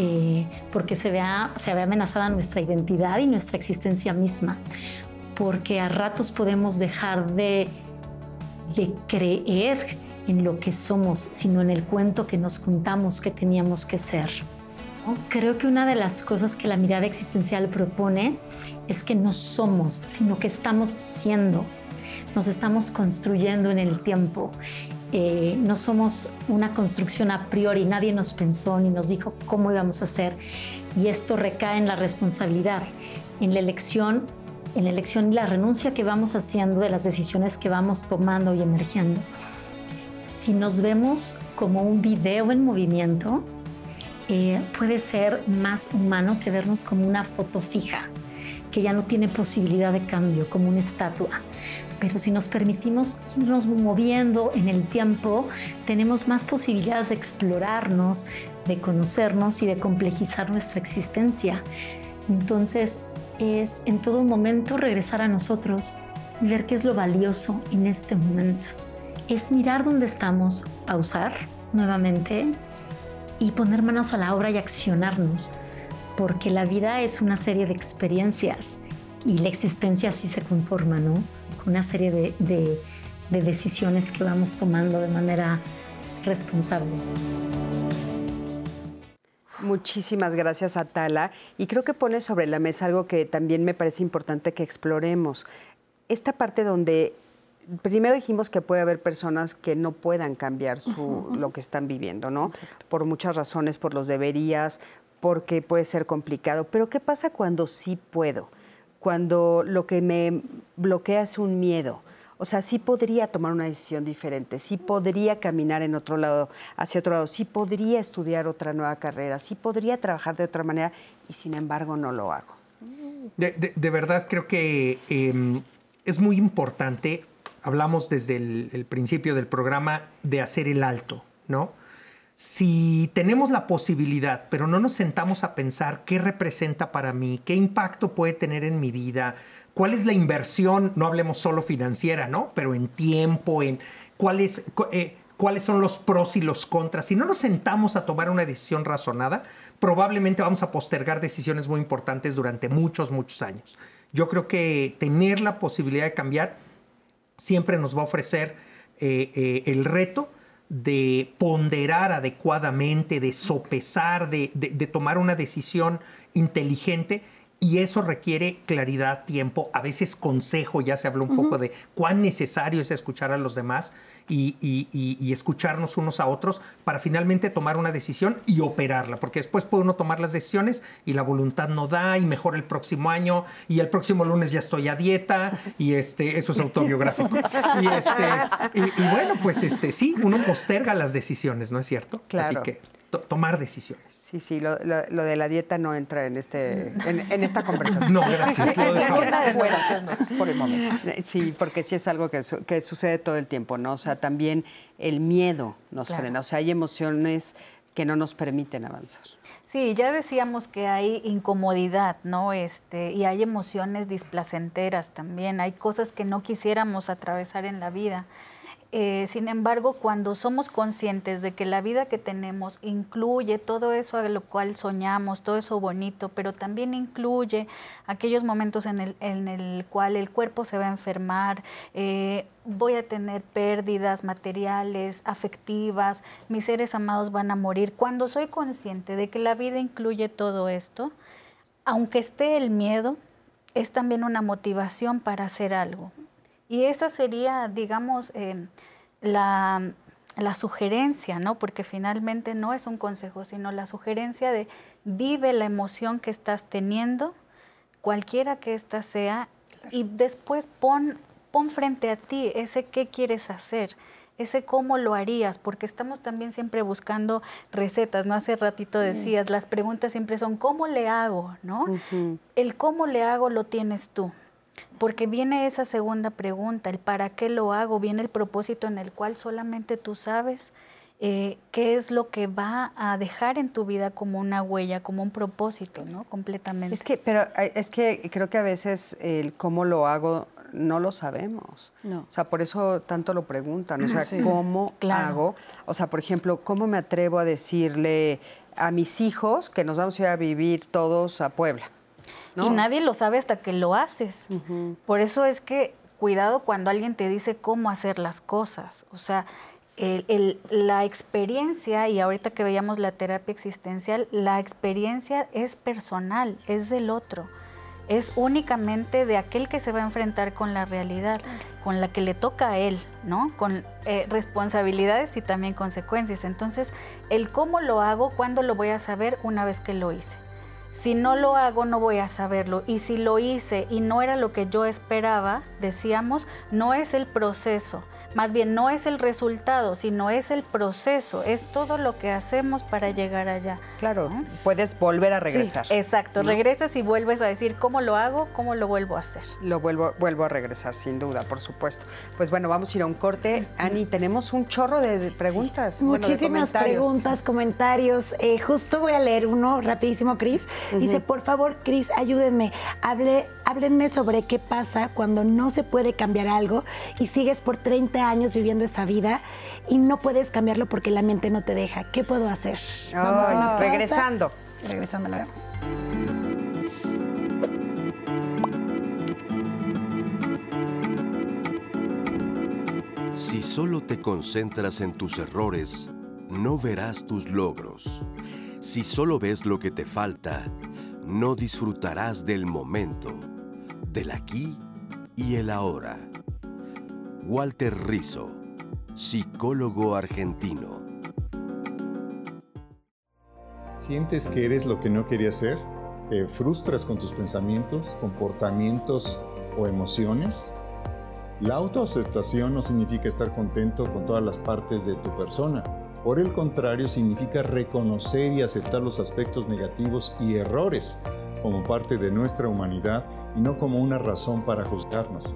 Eh, porque se vea, se ve amenazada nuestra identidad y nuestra existencia misma, porque a ratos podemos dejar de, de creer en lo que somos, sino en el cuento que nos contamos que teníamos que ser. Creo que una de las cosas que la mirada existencial propone es que no somos, sino que estamos siendo, nos estamos construyendo en el tiempo eh, no somos una construcción a priori, nadie nos pensó ni nos dijo cómo íbamos a hacer. Y esto recae en la responsabilidad, en la elección, en la elección y la renuncia que vamos haciendo de las decisiones que vamos tomando y emergiendo. Si nos vemos como un video en movimiento, eh, puede ser más humano que vernos como una foto fija, que ya no tiene posibilidad de cambio, como una estatua pero si nos permitimos irnos moviendo en el tiempo, tenemos más posibilidades de explorarnos, de conocernos y de complejizar nuestra existencia. Entonces es en todo momento regresar a nosotros y ver qué es lo valioso en este momento. Es mirar dónde estamos, pausar nuevamente y poner manos a la obra y accionarnos, porque la vida es una serie de experiencias y la existencia así se conforma, ¿no? Una serie de, decisiones que vamos tomando de manera responsable. Muchísimas gracias, Atala. Y creo que pone sobre la mesa algo que también me parece importante que exploremos. Esta parte donde primero dijimos que puede haber personas que no puedan cambiar su, lo que están viviendo, ¿no? Por muchas razones, por los deberías, porque puede ser complicado. Pero ¿qué pasa cuando sí puedo? Cuando lo que me bloquea es un miedo. O sea, sí podría tomar una decisión diferente, sí podría caminar en otro lado, hacia otro lado, sí podría estudiar otra nueva carrera, sí podría trabajar de otra manera y sin embargo no lo hago. De, verdad creo que em, es muy importante, hablamos desde el principio del programa, de hacer el alto, ¿no? Si tenemos la posibilidad, pero no nos sentamos a pensar qué representa para mí, qué impacto puede tener en mi vida, cuál es la inversión, no hablemos solo financiera, ¿no? Pero en tiempo, en cuáles, eh, cuáles son los pros y los contras. Si no nos sentamos a tomar una decisión razonada, probablemente vamos a postergar decisiones muy importantes durante muchos, muchos años. Yo creo que tener la posibilidad de cambiar siempre nos va a ofrecer eh, eh, el reto de ponderar adecuadamente, de sopesar, de, tomar una decisión inteligente. Y eso requiere claridad, tiempo, a veces consejo, ya se habló un poco de cuán necesario es escuchar a los demás y, escucharnos unos a otros para finalmente tomar una decisión y operarla, porque después puede uno tomar las decisiones y la voluntad no da y mejor el próximo año y el próximo lunes ya estoy a dieta y este, eso es autobiográfico. y, este, y, bueno, pues este, sí, uno posterga las decisiones, ¿no es cierto? Claro. Así que tomar decisiones. Sí, sí, lo, de la dieta no entra en este en, esta conversación. No, gracias. por el momento. Sí, porque sí es algo que, que, sucede todo el tiempo, ¿no? O sea, también el miedo nos frena. O sea, hay emociones que no nos permiten avanzar. Sí, ya decíamos que hay incomodidad, ¿no? Este, y hay emociones displacenteras también. Hay cosas que no quisiéramos atravesar en la vida. Eh, sin embargo, cuando somos conscientes de que la vida que tenemos incluye todo eso a lo cual soñamos, todo eso bonito, pero también incluye aquellos momentos en el, en el cual el cuerpo se va a enfermar, eh, voy a tener pérdidas materiales, afectivas, mis seres amados van a morir. Cuando soy consciente de que la vida incluye todo esto, aunque esté el miedo, es también una motivación para hacer algo. Y esa sería, digamos, eh, la, la sugerencia, ¿no? Porque finalmente no es un consejo, sino la sugerencia de vive la emoción que estás teniendo, cualquiera que ésta sea, y después pon, pon frente a ti ese qué quieres hacer ese cómo lo harías, porque estamos también siempre buscando recetas, ¿no? Hace ratito decías, las preguntas siempre son, ¿cómo le hago? ¿No? El cómo le hago lo tienes tú. Porque viene esa segunda pregunta, el para qué lo hago, viene el propósito en el cual solamente tú sabes eh, qué es lo que va a dejar en tu vida como una huella, como un propósito, ¿no? Completamente. Es que, pero es que creo que a veces el cómo lo hago no lo sabemos. No. O sea, por eso tanto lo preguntan. O sea, ¿cómo hago? O sea, por ejemplo, ¿cómo me atrevo a decirle a mis hijos que nos vamos a ir a vivir todos a Puebla? Y nadie lo sabe hasta que lo haces. Por eso es que cuidado cuando alguien te dice cómo hacer las cosas. O sea, la experiencia, y ahorita que veíamos la terapia existencial, la experiencia es personal, es del otro es únicamente de aquel que se va a enfrentar con la realidad, con la que le toca a él, ¿no? Con eh, responsabilidades y también consecuencias. Entonces, el cómo lo hago, cuándo lo voy a saber una vez que lo hice. Si no lo hago, no voy a saberlo. Y si lo hice y no era lo que yo esperaba, decíamos, no es el proceso, más bien no es el resultado, sino es el proceso, es todo lo que hacemos para llegar allá. Claro, puedes volver a regresar. exacto, regresas y vuelves a decir cómo lo hago, cómo lo vuelvo a hacer. Lo vuelvo, vuelvo a regresar, sin duda, por supuesto. Pues bueno, vamos a ir a un corte. Ani, tenemos un chorro de preguntas. Muchísimas preguntas, comentarios. Eh, justo voy a leer uno rapidísimo, Cris. Dice, por favor, Cris, ayúdenme. Hable, háblenme sobre qué pasa cuando no se puede cambiar algo y sigues por 30 años viviendo esa vida y no puedes cambiarlo porque la mente no te deja. ¿Qué puedo hacer? Vamos a regresando. Regresando, la vemos. Si solo te concentras en tus errores, no verás tus logros. Si solo ves lo que te falta, no disfrutarás del momento, del aquí y el ahora. Walter Rizzo, psicólogo argentino. ¿Sientes que eres lo que no querías ser? ¿Te frustras con tus pensamientos, comportamientos o emociones? La autoaceptación no significa estar contento con todas las partes de tu persona. Por el contrario, significa reconocer y aceptar los aspectos negativos y errores como parte de nuestra humanidad y no como una razón para juzgarnos.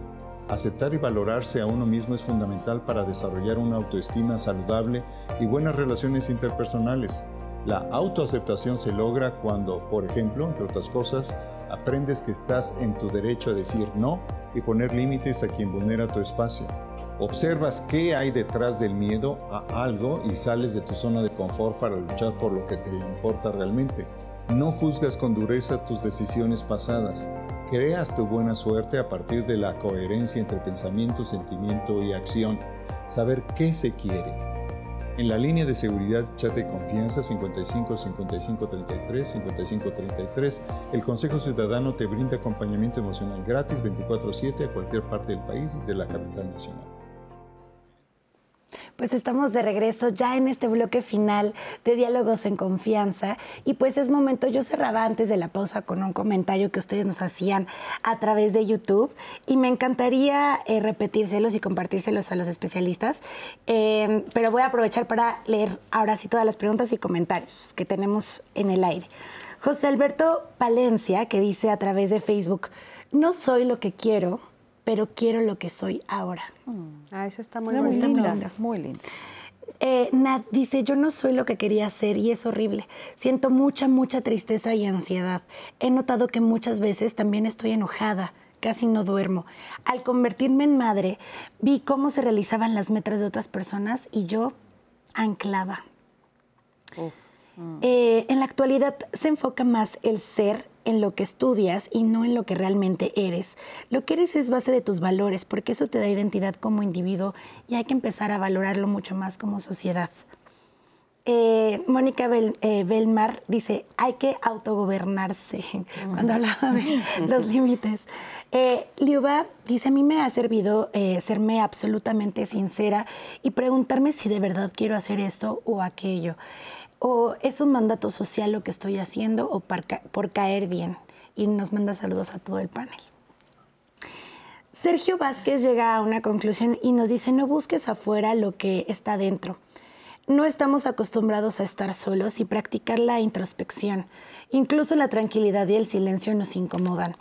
Aceptar y valorarse a uno mismo es fundamental para desarrollar una autoestima saludable y buenas relaciones interpersonales. La autoaceptación se logra cuando, por ejemplo, entre otras cosas, aprendes que estás en tu derecho a decir no y poner límites a quien vulnera tu espacio. Observas qué hay detrás del miedo a algo y sales de tu zona de confort para luchar por lo que te importa realmente. No juzgas con dureza tus decisiones pasadas. Creas tu buena suerte a partir de la coherencia entre pensamiento, sentimiento y acción. Saber qué se quiere. En la línea de seguridad chat de confianza 55 55 33 55 33, el Consejo Ciudadano te brinda acompañamiento emocional gratis 24/7 a cualquier parte del país desde la capital nacional. Pues estamos de regreso ya en este bloque final de Diálogos en Confianza. Y pues es momento, yo cerraba antes de la pausa con un comentario que ustedes nos hacían a través de YouTube. Y me encantaría eh, repetírselos y compartírselos a los especialistas, eh, pero voy a aprovechar para leer ahora sí todas las preguntas y comentarios que tenemos en el aire. José Alberto Palencia, que dice a través de Facebook, no soy lo que quiero, pero quiero lo que soy ahora. Mm. Ah, eso está muy, muy lindo. Muy lindo. Eh, Nat dice, yo no soy lo que quería ser y es horrible. Siento mucha, mucha tristeza y ansiedad. He notado que muchas veces también estoy enojada, casi no duermo. Al convertirme en madre, vi cómo se realizaban las metas de otras personas y yo anclada. Eh, en la actualidad se enfoca más el ser en lo que estudias y no en lo que realmente eres. Lo que eres es base de tus valores, porque eso te da identidad como individuo y hay que empezar a valorarlo mucho más como sociedad. Eh, Mónica Bel- eh, Belmar dice, hay que autogobernarse, cuando hablaba de los límites. Eh, Liuba dice, a mí me ha servido eh, serme absolutamente sincera y preguntarme si de verdad quiero hacer esto o aquello. O es un mandato social lo que estoy haciendo o por caer bien. Y nos manda saludos a todo el panel. Sergio Vázquez llega a una conclusión y nos dice, no busques afuera lo que está dentro. No estamos acostumbrados a estar solos y practicar la introspección. Incluso la tranquilidad y el silencio nos incomodan,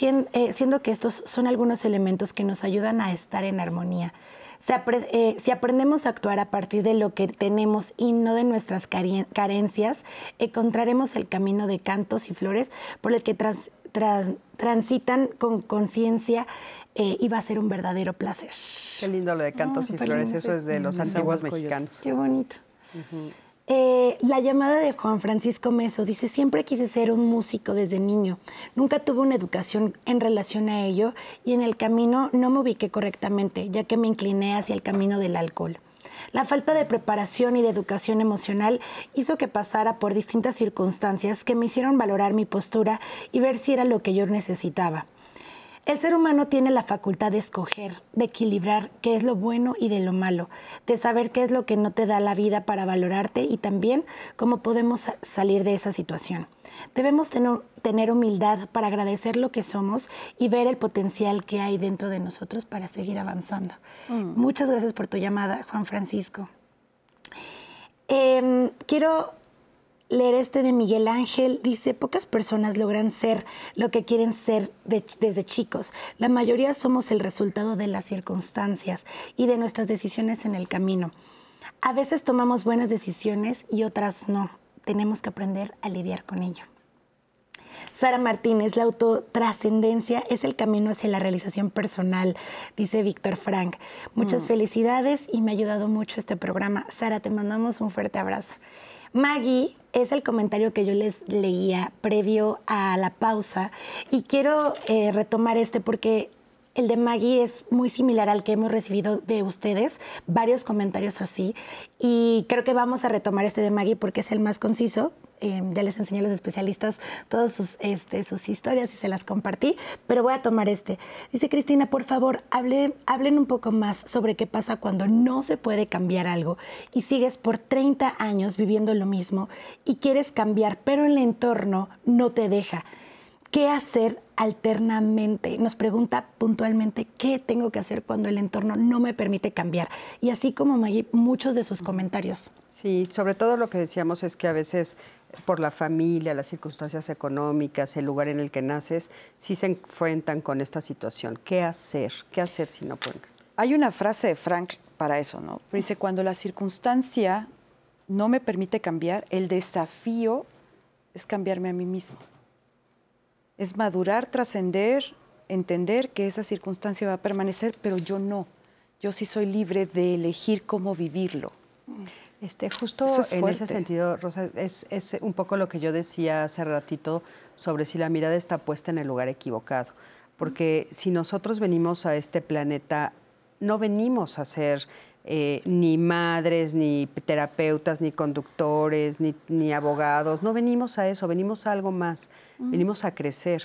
eh, siendo que estos son algunos elementos que nos ayudan a estar en armonía. Se apre- eh, si aprendemos a actuar a partir de lo que tenemos y no de nuestras carencias, encontraremos el camino de cantos y flores por el que trans- transitan con conciencia eh, y va a ser un verdadero placer. Qué lindo lo de cantos y flores, lindo. eso es de los antiguos mexicanos. Qué bonito. Eh, la llamada de Juan Francisco Meso dice, siempre quise ser un músico desde niño. Nunca tuve una educación en relación a ello y en el camino no me ubiqué correctamente, ya que me incliné hacia el camino del alcohol. La falta de preparación y de educación emocional hizo que pasara por distintas circunstancias que me hicieron valorar mi postura y ver si era lo que yo necesitaba. El ser humano tiene la facultad de escoger, de equilibrar qué es lo bueno y de lo malo, de saber qué es lo que no te da la vida para valorarte y también cómo podemos sa- salir de esa situación. Debemos tener, tener humildad para agradecer lo que somos y ver el potencial que hay dentro de nosotros para seguir avanzando. Muchas gracias por tu llamada, Juan Francisco. Em, quiero leer este de Miguel Ángel. Dice, pocas personas logran ser lo que quieren ser de- desde chicos. La mayoría somos el resultado de las circunstancias y de nuestras decisiones en el camino. A veces tomamos buenas decisiones y otras no. Tenemos que aprender a lidiar con ello. Sara Martínez, la autotrascendencia es el camino hacia la realización personal, dice Víctor Frank. Muchas Mm. felicidades y me ha ayudado mucho este programa. Sara, te mandamos un fuerte abrazo. Maggie es el comentario que yo les leía previo a la pausa y quiero eh, retomar este porque el de Maggie es muy similar al que hemos recibido de ustedes, varios comentarios así y creo que vamos a retomar este de Maggie porque es el más conciso. Eh, ya les enseñé a los especialistas todas sus, este, sus historias y se las compartí, pero voy a tomar este. Dice Cristina, por favor, hable- hablen un poco más sobre qué pasa cuando no se puede cambiar algo y sigues por 30 años viviendo lo mismo y quieres cambiar, pero el entorno no te deja. ¿Qué hacer alternamente? Nos pregunta puntualmente qué tengo que hacer cuando el entorno no me permite cambiar. Y así como Maggie, muchos de sus comentarios. Sí, sobre todo lo que decíamos es que a veces por la familia, las circunstancias económicas, el lugar en el que naces, sí se enfrentan con esta situación. ¿Qué hacer? ¿Qué hacer si no pueden? Hay una frase de Frank para eso, ¿no? Dice, cuando la circunstancia no me permite cambiar, el desafío es cambiarme a mí mismo. Es madurar, trascender, entender que esa circunstancia va a permanecer, pero yo no. Yo sí soy libre de elegir cómo vivirlo. Este, justo es en ese sentido, Rosa, es, es un poco lo que yo decía hace ratito sobre si la mirada está puesta en el lugar equivocado. Porque si nosotros venimos a este planeta, no venimos a ser eh, ni madres, ni terapeutas, ni conductores, ni, ni abogados. No venimos a eso, venimos a algo más. Venimos a crecer.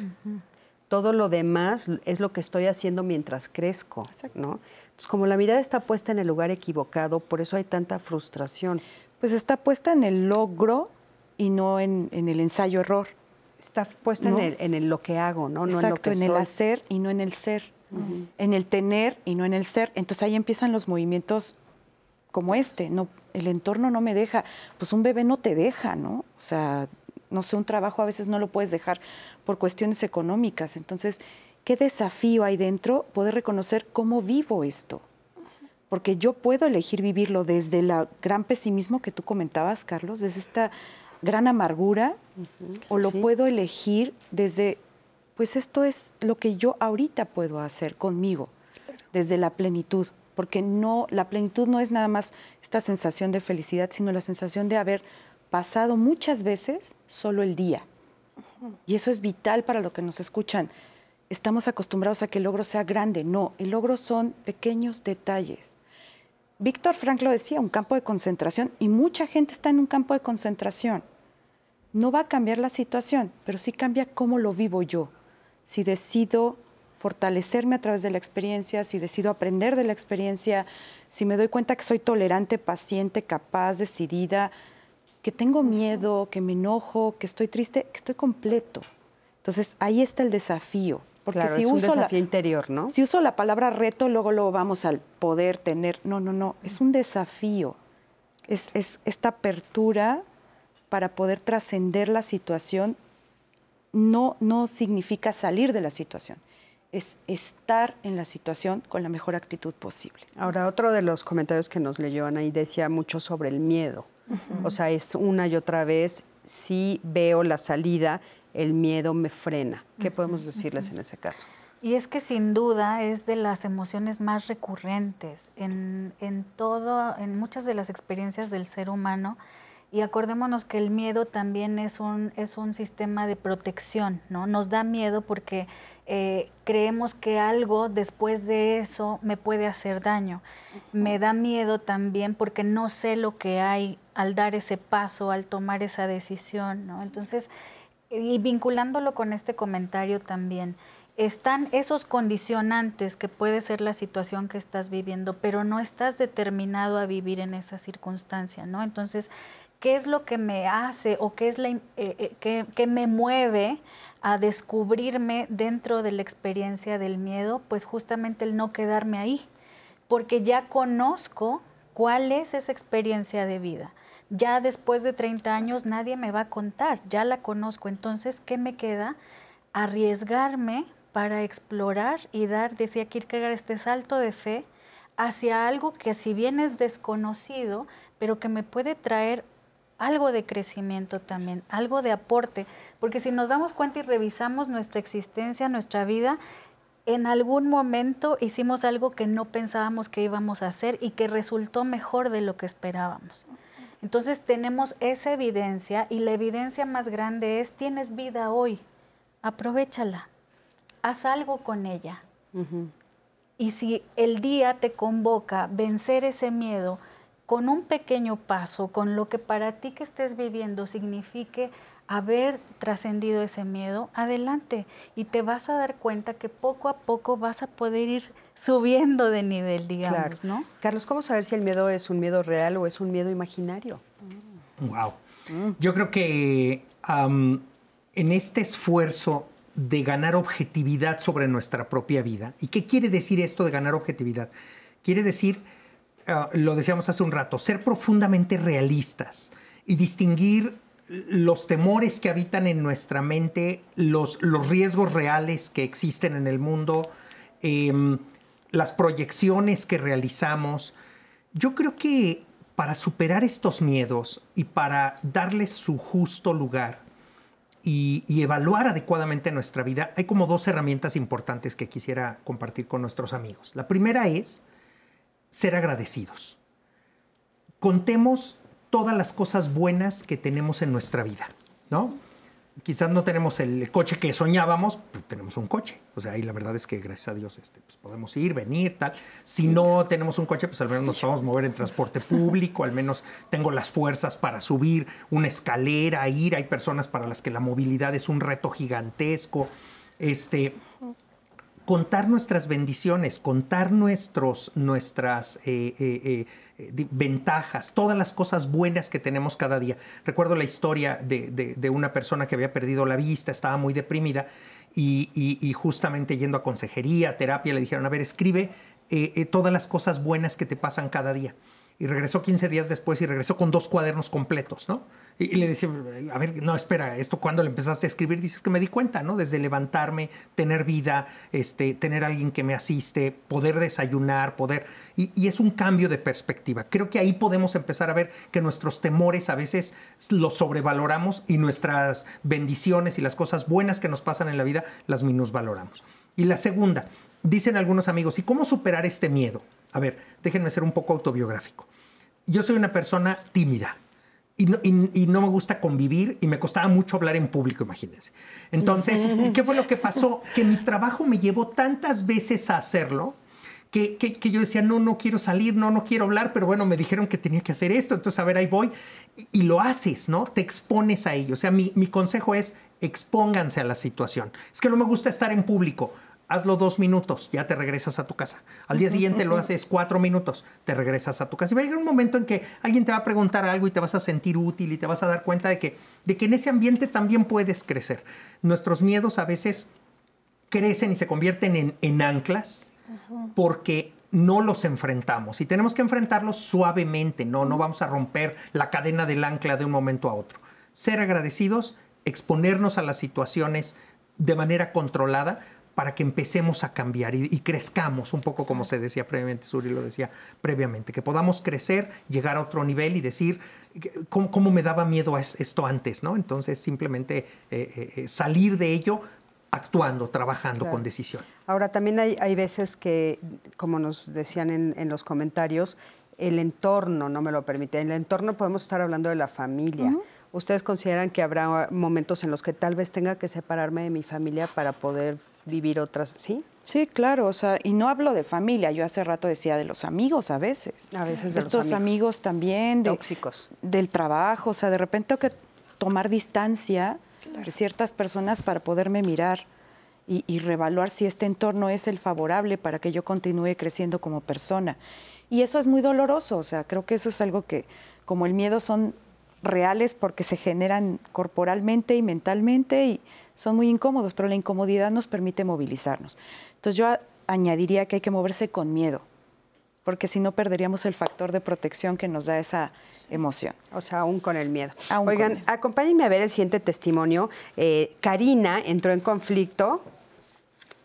Todo lo demás es lo que estoy haciendo mientras crezco, ¿no? Entonces, como la mirada está puesta en el lugar equivocado, por eso hay tanta frustración. Pues está puesta en el logro y no en, en el ensayo-error. Está puesta ¿No? en, el, en el lo que hago, ¿no? no en lo que en el hacer y no en el ser. En el tener y no en el ser. Entonces ahí empiezan los movimientos como este. No, el entorno no me deja. Pues un bebé no te deja, ¿no? O sea, no sé, un trabajo a veces no lo puedes dejar por cuestiones económicas. Entonces, ¿qué desafío hay dentro poder reconocer cómo vivo esto? Porque yo puedo elegir vivirlo desde el gran pesimismo que tú comentabas, Carlos, desde esta gran amargura, o lo sí. puedo elegir desde, pues esto es lo que yo ahorita puedo hacer conmigo, desde la plenitud, porque no, la plenitud no es nada más esta sensación de felicidad, sino la sensación de haber pasado muchas veces solo el día. Y eso es vital para lo que nos escuchan. Estamos acostumbrados a que el logro sea grande. No, el logro son pequeños detalles. Víctor Frank lo decía, un campo de concentración y mucha gente está en un campo de concentración. No va a cambiar la situación, pero sí cambia cómo lo vivo yo. Si decido fortalecerme a través de la experiencia, si decido aprender de la experiencia, si me doy cuenta que soy tolerante, paciente, capaz, decidida, que tengo miedo, que me enojo, que estoy triste, que estoy completo. Entonces ahí está el desafío. Porque si es un uso desafío interior, ¿no? Si uso la palabra reto, luego luego vamos al poder tener. No, no, no. Es un desafío. Es, es esta apertura para poder trascender la situación. No, no significa salir de la situación es estar en la situación con la mejor actitud posible. Ahora, otro de los comentarios que nos leyó Ana y decía mucho sobre el miedo. O sea, es una y otra vez, si veo la salida, el miedo me frena. ¿Qué podemos decirles en ese caso? Y es que sin duda es de las emociones más recurrentes en, en, todo, en muchas de las experiencias del ser humano. Y acordémonos que el miedo también es un, es un sistema de protección, ¿no? Nos da miedo porque eh, creemos que algo después de eso me puede hacer daño. Me da miedo también porque no sé lo que hay al dar ese paso, al tomar esa decisión, ¿no? Entonces, y vinculándolo con este comentario también, están esos condicionantes que puede ser la situación que estás viviendo, pero no estás determinado a vivir en esa circunstancia, ¿no? Entonces, ¿qué es lo que me hace o qué es la, eh, eh, me mueve a descubrirme dentro de la experiencia del miedo, pues justamente el no quedarme ahí, porque ya conozco cuál es esa experiencia de vida. Ya después de 30 años nadie me va a contar, ya la conozco. Entonces, ¿qué me queda? Arriesgarme para explorar y dar, decía Kierkegaard, este salto de fe hacia algo que si bien es desconocido, pero que me puede traer algo de crecimiento también, algo de aporte, porque si nos damos cuenta y revisamos nuestra existencia, nuestra vida, en algún momento hicimos algo que no pensábamos que íbamos a hacer y que resultó mejor de lo que esperábamos. Entonces tenemos esa evidencia y la evidencia más grande es tienes vida hoy, aprovechala, haz algo con ella. Y si el día te convoca vencer ese miedo, con un pequeño paso, con lo que para ti que estés viviendo signifique haber trascendido ese miedo, adelante y te vas a dar cuenta que poco a poco vas a poder ir subiendo de nivel, digamos, ¿no? Carlos, ¿cómo saber si el miedo es un miedo real o es un miedo imaginario? Wow. Yo creo que en este esfuerzo de ganar objetividad sobre nuestra propia vida, ¿y qué quiere decir esto de ganar objetividad? Quiere decir Ah, lo decíamos hace un rato, ser profundamente realistas y distinguir los temores que habitan en nuestra mente, los, los riesgos reales que existen en el mundo, em, las proyecciones que realizamos. Yo creo que para superar estos miedos y para darles su justo lugar y, y, evaluar adecuadamente nuestra vida, hay como dos herramientas importantes que quisiera compartir con nuestros amigos. La primera es ser agradecidos. Contemos todas las cosas buenas que tenemos en nuestra vida, ¿no? Quizás no tenemos el coche que soñábamos, pero tenemos un coche. O sea, ahí la verdad es que gracias a Dios este, pues podemos ir, venir, tal. Si no tenemos un coche, pues al menos nos podemos mover en transporte público, al menos tengo las fuerzas para subir una escalera, ir. Hay personas para las que la movilidad es un reto gigantesco. Este, contar nuestras bendiciones, contar nuestros, nuestras eh, eh, eh, ventajas, todas las cosas buenas que tenemos cada día. Recuerdo la historia de, una persona que había perdido la vista, estaba muy deprimida y, y justamente yendo a consejería, terapia, le dijeron, a ver, escribe todas las cosas buenas que te pasan cada día y regresó 15 días después y regresó con dos cuadernos completos, ¿no? Y, le decía, a ver, no, espera, ¿esto cuando le empezaste a escribir? Dices que me di cuenta, ¿no? Desde levantarme, tener vida, este, tener alguien que me asiste, poder desayunar, poder... Y, y, es un cambio de perspectiva. Creo que ahí podemos empezar a ver que nuestros temores a veces los sobrevaloramos y nuestras bendiciones y las cosas buenas que nos pasan en la vida las minusvaloramos. Y la segunda, dicen algunos amigos, ¿y cómo superar este miedo? A ver, déjenme ser un poco autobiográfico. Yo soy una persona tímida y no, me gusta convivir y me costaba mucho hablar en público, imagínense. Entonces, ¿qué fue lo que pasó? Que mi trabajo me llevó tantas veces a hacerlo que, que, que, yo decía, no, no quiero salir, no, no quiero hablar, pero bueno, me dijeron que tenía que hacer esto, entonces a ver, ahí voy. Y, y lo haces, ¿no? Te expones a ello. O sea, mi, mi consejo es, expónganse a la situación. Es que no me gusta estar en público hazlo dos minutos, ya te regresas a tu casa. Al día siguiente lo haces cuatro minutos, te regresas a tu casa. Y va a llegar un momento en que alguien te va a preguntar algo y te vas a sentir útil y te vas a dar cuenta de que, de que en ese ambiente también puedes crecer. Nuestros miedos a veces crecen y se convierten en, en anclas porque no los enfrentamos y tenemos que enfrentarlos suavemente, no, no vamos a romper la cadena del ancla de un momento a otro. Ser agradecidos, exponernos a las situaciones de manera controlada para que empecemos a cambiar y, y, crezcamos un poco como se decía previamente, Suri lo decía previamente, que podamos crecer, llegar a otro nivel y decir cómo, cómo me daba miedo esto antes, ¿no? Entonces simplemente eh, eh, salir de ello actuando, trabajando Claro. con decisión. Ahora, también hay, hay veces que, como nos decían en, en los comentarios, el entorno no me lo permite. En el entorno podemos estar hablando de la familia. ¿Ustedes consideran que habrá momentos en los que tal vez tenga que separarme de mi familia para poder vivir otras? ¿Sí? Sí, claro, o sea, y no hablo de familia, yo hace rato decía de los amigos a veces. A veces de los Estos amigos. amigos. también, de, Tóxicos. del trabajo, o sea, de repente tengo que tomar distancia de ciertas personas para poderme mirar y, y reevaluar si este entorno es el favorable para que yo continúe creciendo como persona. Y eso es muy doloroso, o sea, creo que eso es algo que, como el miedo, son reales porque se generan corporalmente y mentalmente y son muy incómodos, pero la incomodidad nos permite movilizarnos. Entonces yo añadiría que hay que moverse con miedo, porque si no perderíamos el factor de protección que nos da esa emoción. O sea, aún con el miedo. Aún Oigan, miedo. acompáñenme a ver el siguiente testimonio. Eh, Karina entró en conflicto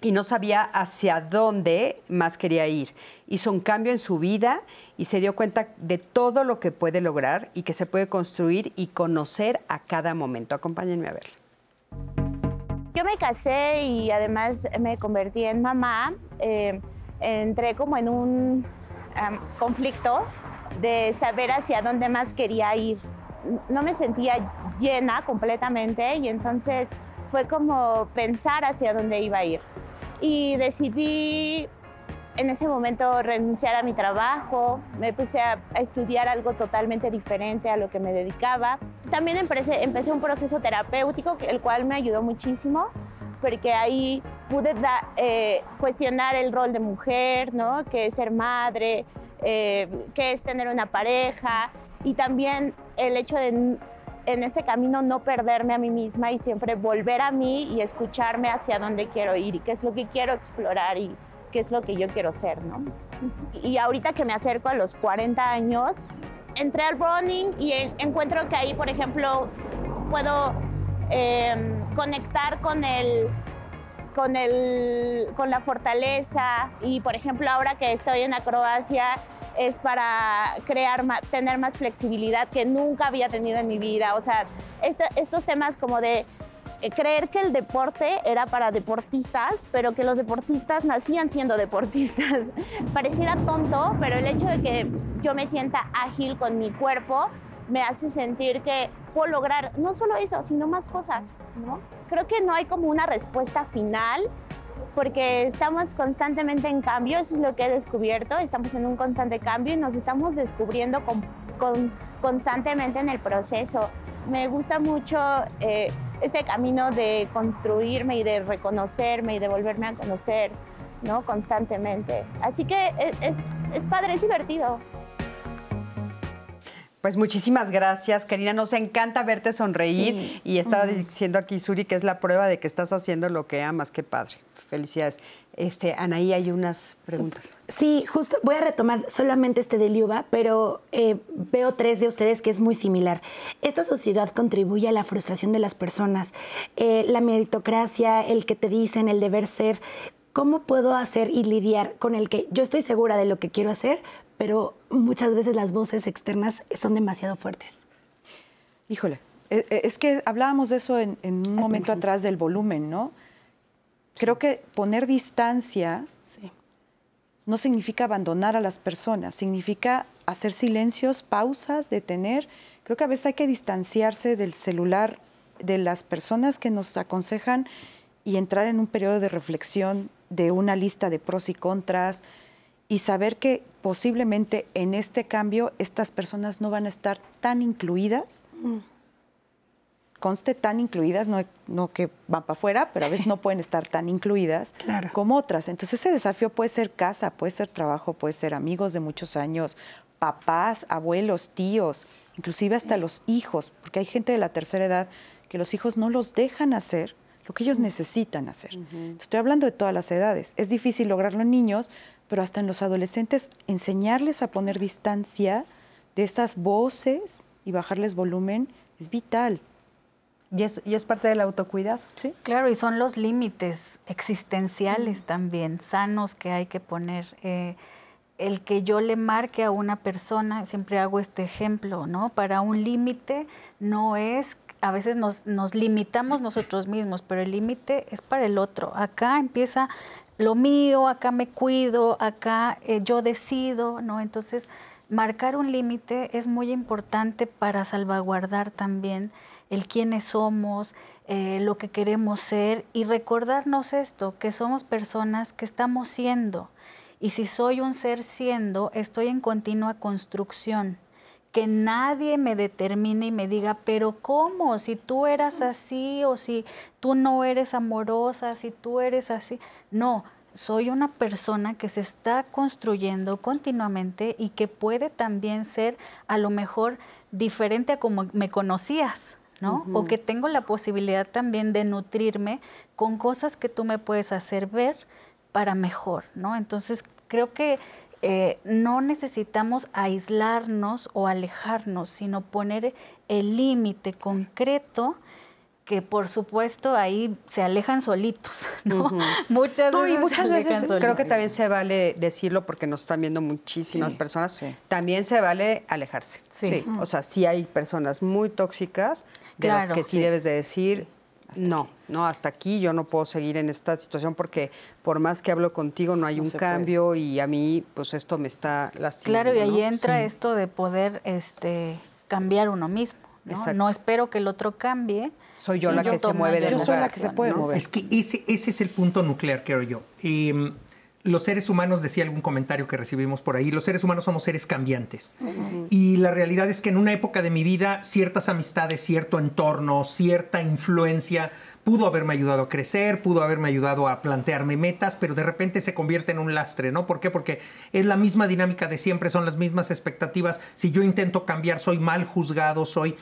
y no sabía hacia dónde más quería ir. Hizo un cambio en su vida y se dio cuenta de todo lo que puede lograr y que se puede construir y conocer a cada momento. Acompáñenme a verlo. Yo me casé y además me convertí en mamá. Eh, entré como en un conflicto de saber hacia dónde más quería ir. No me sentía llena completamente y entonces fue como pensar hacia dónde iba a ir. Y decidí en ese momento renunciar a mi trabajo, me puse a, a estudiar algo totalmente diferente a lo que me dedicaba. También empecé, empecé un proceso terapéutico, el cual me ayudó muchísimo, porque ahí pude da- eh, cuestionar el rol de mujer, ¿no? qué es ser madre, eh, qué es tener una pareja, y también el hecho de en este camino no perderme a mí misma y siempre volver a mí y escucharme hacia dónde quiero ir y qué es lo que quiero explorar y qué es lo que yo quiero ser, ¿no? Y ahorita que me acerco a los 40 años, entré al running y en- encuentro que ahí, por ejemplo, puedo eh, conectar con el con, el, con la fortaleza y por ejemplo ahora que estoy en acrobacia es para crear tener más flexibilidad que nunca había tenido en mi vida o sea estos temas como de creer que el deporte era para deportistas pero que los deportistas nacían siendo deportistas pareciera tonto pero el hecho de que yo me sienta ágil con mi cuerpo me hace sentir que puedo lograr no solo eso, sino más cosas, ¿no? Creo que no hay como una respuesta final, porque estamos constantemente en cambio, eso es lo que he descubierto, estamos en un constante cambio y nos estamos descubriendo con- con- constantemente en el proceso. Me gusta mucho eh, este camino de construirme y de reconocerme y de volverme a conocer, ¿no? Constantemente. Así que e- es, es padre, es divertido. Pues muchísimas gracias, Karina. Nos encanta verte sonreír y estaba diciendo aquí Suri que es la prueba de que estás haciendo lo que amas. Qué padre. Felicidades. Este, Anaí, hay unas preguntas. Sí, justo voy a retomar solamente este de Liuba, pero eh, veo tres de ustedes que es muy similar. Esta sociedad contribuye a la frustración de las personas, Eh, la meritocracia, el que te dicen, el deber ser. ¿Cómo puedo hacer y lidiar con el que yo estoy segura de lo que quiero hacer, pero muchas veces las voces externas son demasiado fuertes? Híjole, e- e- es que hablábamos de eso en, en un momento atrás del volumen, ¿no? Creo que poner distancia Sí. no significa abandonar a las personas, significa hacer silencios, pausas, detener. Creo que a veces hay que distanciarse del celular, de las personas que nos aconsejan y entrar en un periodo de reflexión, de una lista de pros y contras y saber que posiblemente en este cambio estas personas no van a estar tan incluidas, conste tan incluidas, no, no que van para afuera, pero a veces no pueden estar tan incluidas como otras. Entonces ese desafío puede ser casa, puede ser trabajo, puede ser amigos de muchos años, papás, abuelos, tíos, inclusive hasta los hijos, porque hay gente de la tercera edad que los hijos no los dejan hacer lo que ellos necesitan hacer. Estoy hablando de todas las edades. Es difícil lograrlo en niños, pero hasta en los adolescentes enseñarles a poner distancia de esas voces y bajarles volumen es vital. Y es, y es parte del autocuidado. ¿Sí? Claro, y son los límites existenciales también, sanos que hay que poner. Eh, el que yo le marque a una persona, siempre hago este ejemplo, ¿no? Para un límite no es, a veces nos, nos limitamos nosotros mismos, pero el límite es para el otro. Acá empieza lo mío, acá me cuido, acá eh, yo decido, ¿no? Entonces, marcar un límite es muy importante para salvaguardar también el quiénes somos, eh, lo que queremos ser y recordarnos esto, que somos personas que estamos siendo. Y si soy un ser siendo, estoy en continua construcción. Que nadie me determine y me diga, pero ¿cómo? Si tú eras así o si tú no eres amorosa, si tú eres así. No, soy una persona que se está construyendo continuamente y que puede también ser a lo mejor diferente a como me conocías, ¿no? O que tengo la posibilidad también de nutrirme con cosas que tú me puedes hacer ver para mejor, ¿no? Entonces creo que eh, no necesitamos aislarnos o alejarnos, sino poner el límite concreto que por supuesto ahí se alejan solitos, ¿no? Muchas No, y veces, muchas se alejan veces creo que también se vale decirlo porque nos están viendo muchísimas Sí, personas. sí. También se vale alejarse. Sí. O sea, sí hay personas muy tóxicas de las Claro, que sí, sí. debes de decir, no, no, hasta aquí yo no puedo seguir en esta situación porque por más que hablo contigo no hay No un puede. cambio y a mí pues esto me está lastimando. Claro, y ahí ¿no? entra esto de poder este, cambiar uno mismo. ¿No? Exacto. No espero que el otro cambie. Soy yo si la que se tomo mueve del yo soy la que se puede ¿no? mover. Es que ese, ese es el punto nuclear, creo yo. Eh, los seres humanos, decía algún comentario que recibimos por ahí, los seres humanos somos seres cambiantes. Y la realidad es que en una época de mi vida, ciertas amistades, cierto entorno, cierta influencia pudo haberme ayudado a crecer, pudo haberme ayudado a plantearme metas, pero de repente se convierte en un lastre, ¿no? ¿Por qué? Porque es la misma dinámica de siempre, son las mismas expectativas. Si yo intento cambiar, soy mal juzgado, soy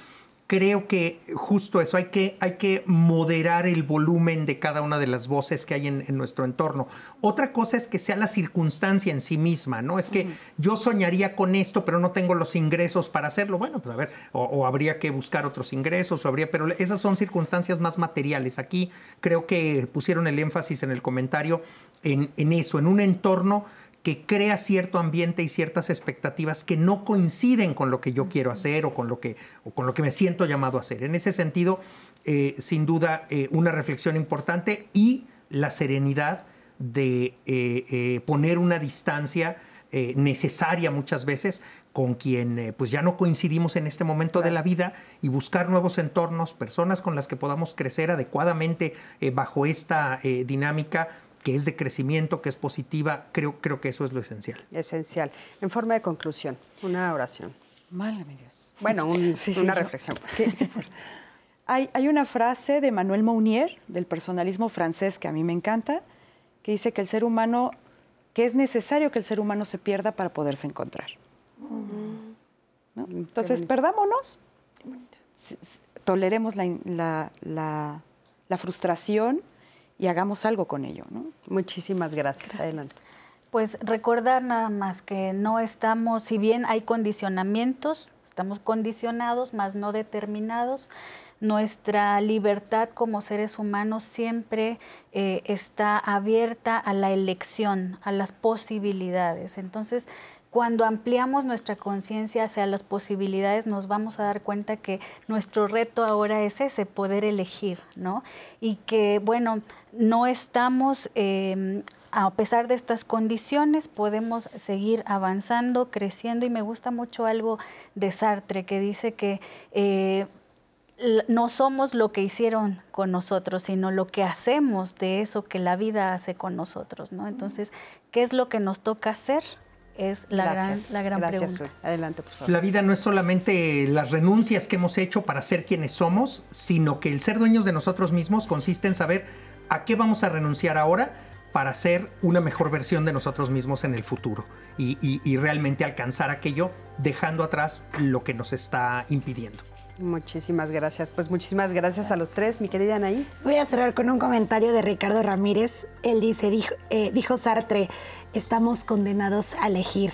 creo que justo eso, hay que, hay que moderar el volumen de cada una de las voces que hay en, en nuestro entorno. Otra cosa es que sea la circunstancia en sí misma, ¿no? Es que yo soñaría con esto, pero no tengo los ingresos para hacerlo. Bueno, pues a ver, o, o habría que buscar otros ingresos, o habría, pero esas son circunstancias más materiales. Aquí creo que pusieron el énfasis en el comentario en, en eso, en un entorno que crea cierto ambiente y ciertas expectativas que no coinciden con lo que yo quiero hacer o con lo que, o con lo que me siento llamado a hacer. En ese sentido, eh, sin duda, eh, una reflexión importante y la serenidad de eh, poner una distancia necesaria muchas veces con quien pues ya no coincidimos en este momento de la vida y buscar nuevos entornos, personas con las que podamos crecer adecuadamente bajo esta dinámica que es de crecimiento, que es positiva, creo, creo que eso es lo esencial. Esencial. En forma de conclusión, una oración. Válgame Dios. Bueno, un- Sí, sí, una yo- reflexión. Hay, hay una frase de Manuel Mounier, del personalismo francés, que a mí me encanta, que dice que el ser humano, que es necesario que el ser humano se pierda para poderse encontrar. ¿No? Entonces, perdámonos, toleremos la, la- la- la frustración y hagamos algo con ello. ¿no? Muchísimas gracias. Adelante. Pues recordar nada más que no estamos, si bien hay condicionamientos, estamos condicionados, más no determinados, nuestra libertad como seres humanos siempre eh, está abierta a la elección, a las posibilidades. Entonces, cuando ampliamos nuestra conciencia hacia las posibilidades, nos vamos a dar cuenta que nuestro reto ahora es ese, poder elegir, ¿no? Y que, bueno, no estamos, eh, a pesar de estas condiciones, podemos seguir avanzando, creciendo. Y me gusta mucho algo de Sartre que dice que... eh, no somos lo que hicieron con nosotros, sino lo que hacemos de eso que la vida hace con nosotros, ¿no? Entonces, ¿qué es lo que nos toca hacer? Es la gran, la gran pregunta. Adelante, por favor. La vida no es solamente las renuncias que hemos hecho para ser quienes somos, sino que el ser dueños de nosotros mismos consiste en saber a qué vamos a renunciar ahora para ser una mejor versión de nosotros mismos en el futuro y, y realmente alcanzar aquello dejando atrás lo que nos está impidiendo. Muchísimas gracias. Pues muchísimas gracias a los tres, mi querida Anaí. Voy a cerrar con un comentario de Ricardo Ramírez. Él dice, dijo, eh, dijo Sartre, estamos condenados a elegir.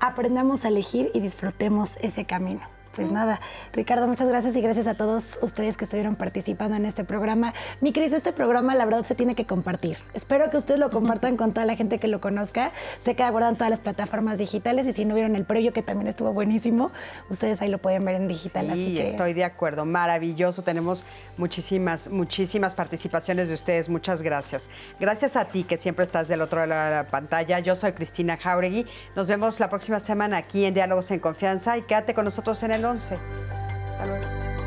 Aprendamos a elegir y disfrutemos ese camino pues nada, Ricardo, muchas gracias y gracias a todos ustedes que estuvieron participando en este programa. Mi Cris, este programa la verdad se tiene que compartir. Espero que ustedes lo compartan con toda la gente que lo conozca. Se queda guardado en todas las plataformas digitales y si no vieron el previo, que también estuvo buenísimo, ustedes ahí lo pueden ver en digital. Sí, así que... estoy de acuerdo, maravilloso. Tenemos muchísimas, muchísimas participaciones de ustedes. Muchas gracias. Gracias a ti que siempre estás del otro lado de la pantalla. Yo soy Cristina Jauregui. Nos vemos la próxima semana aquí en Diálogos en Confianza y quédate con nosotros en el entonces. Hasta luego.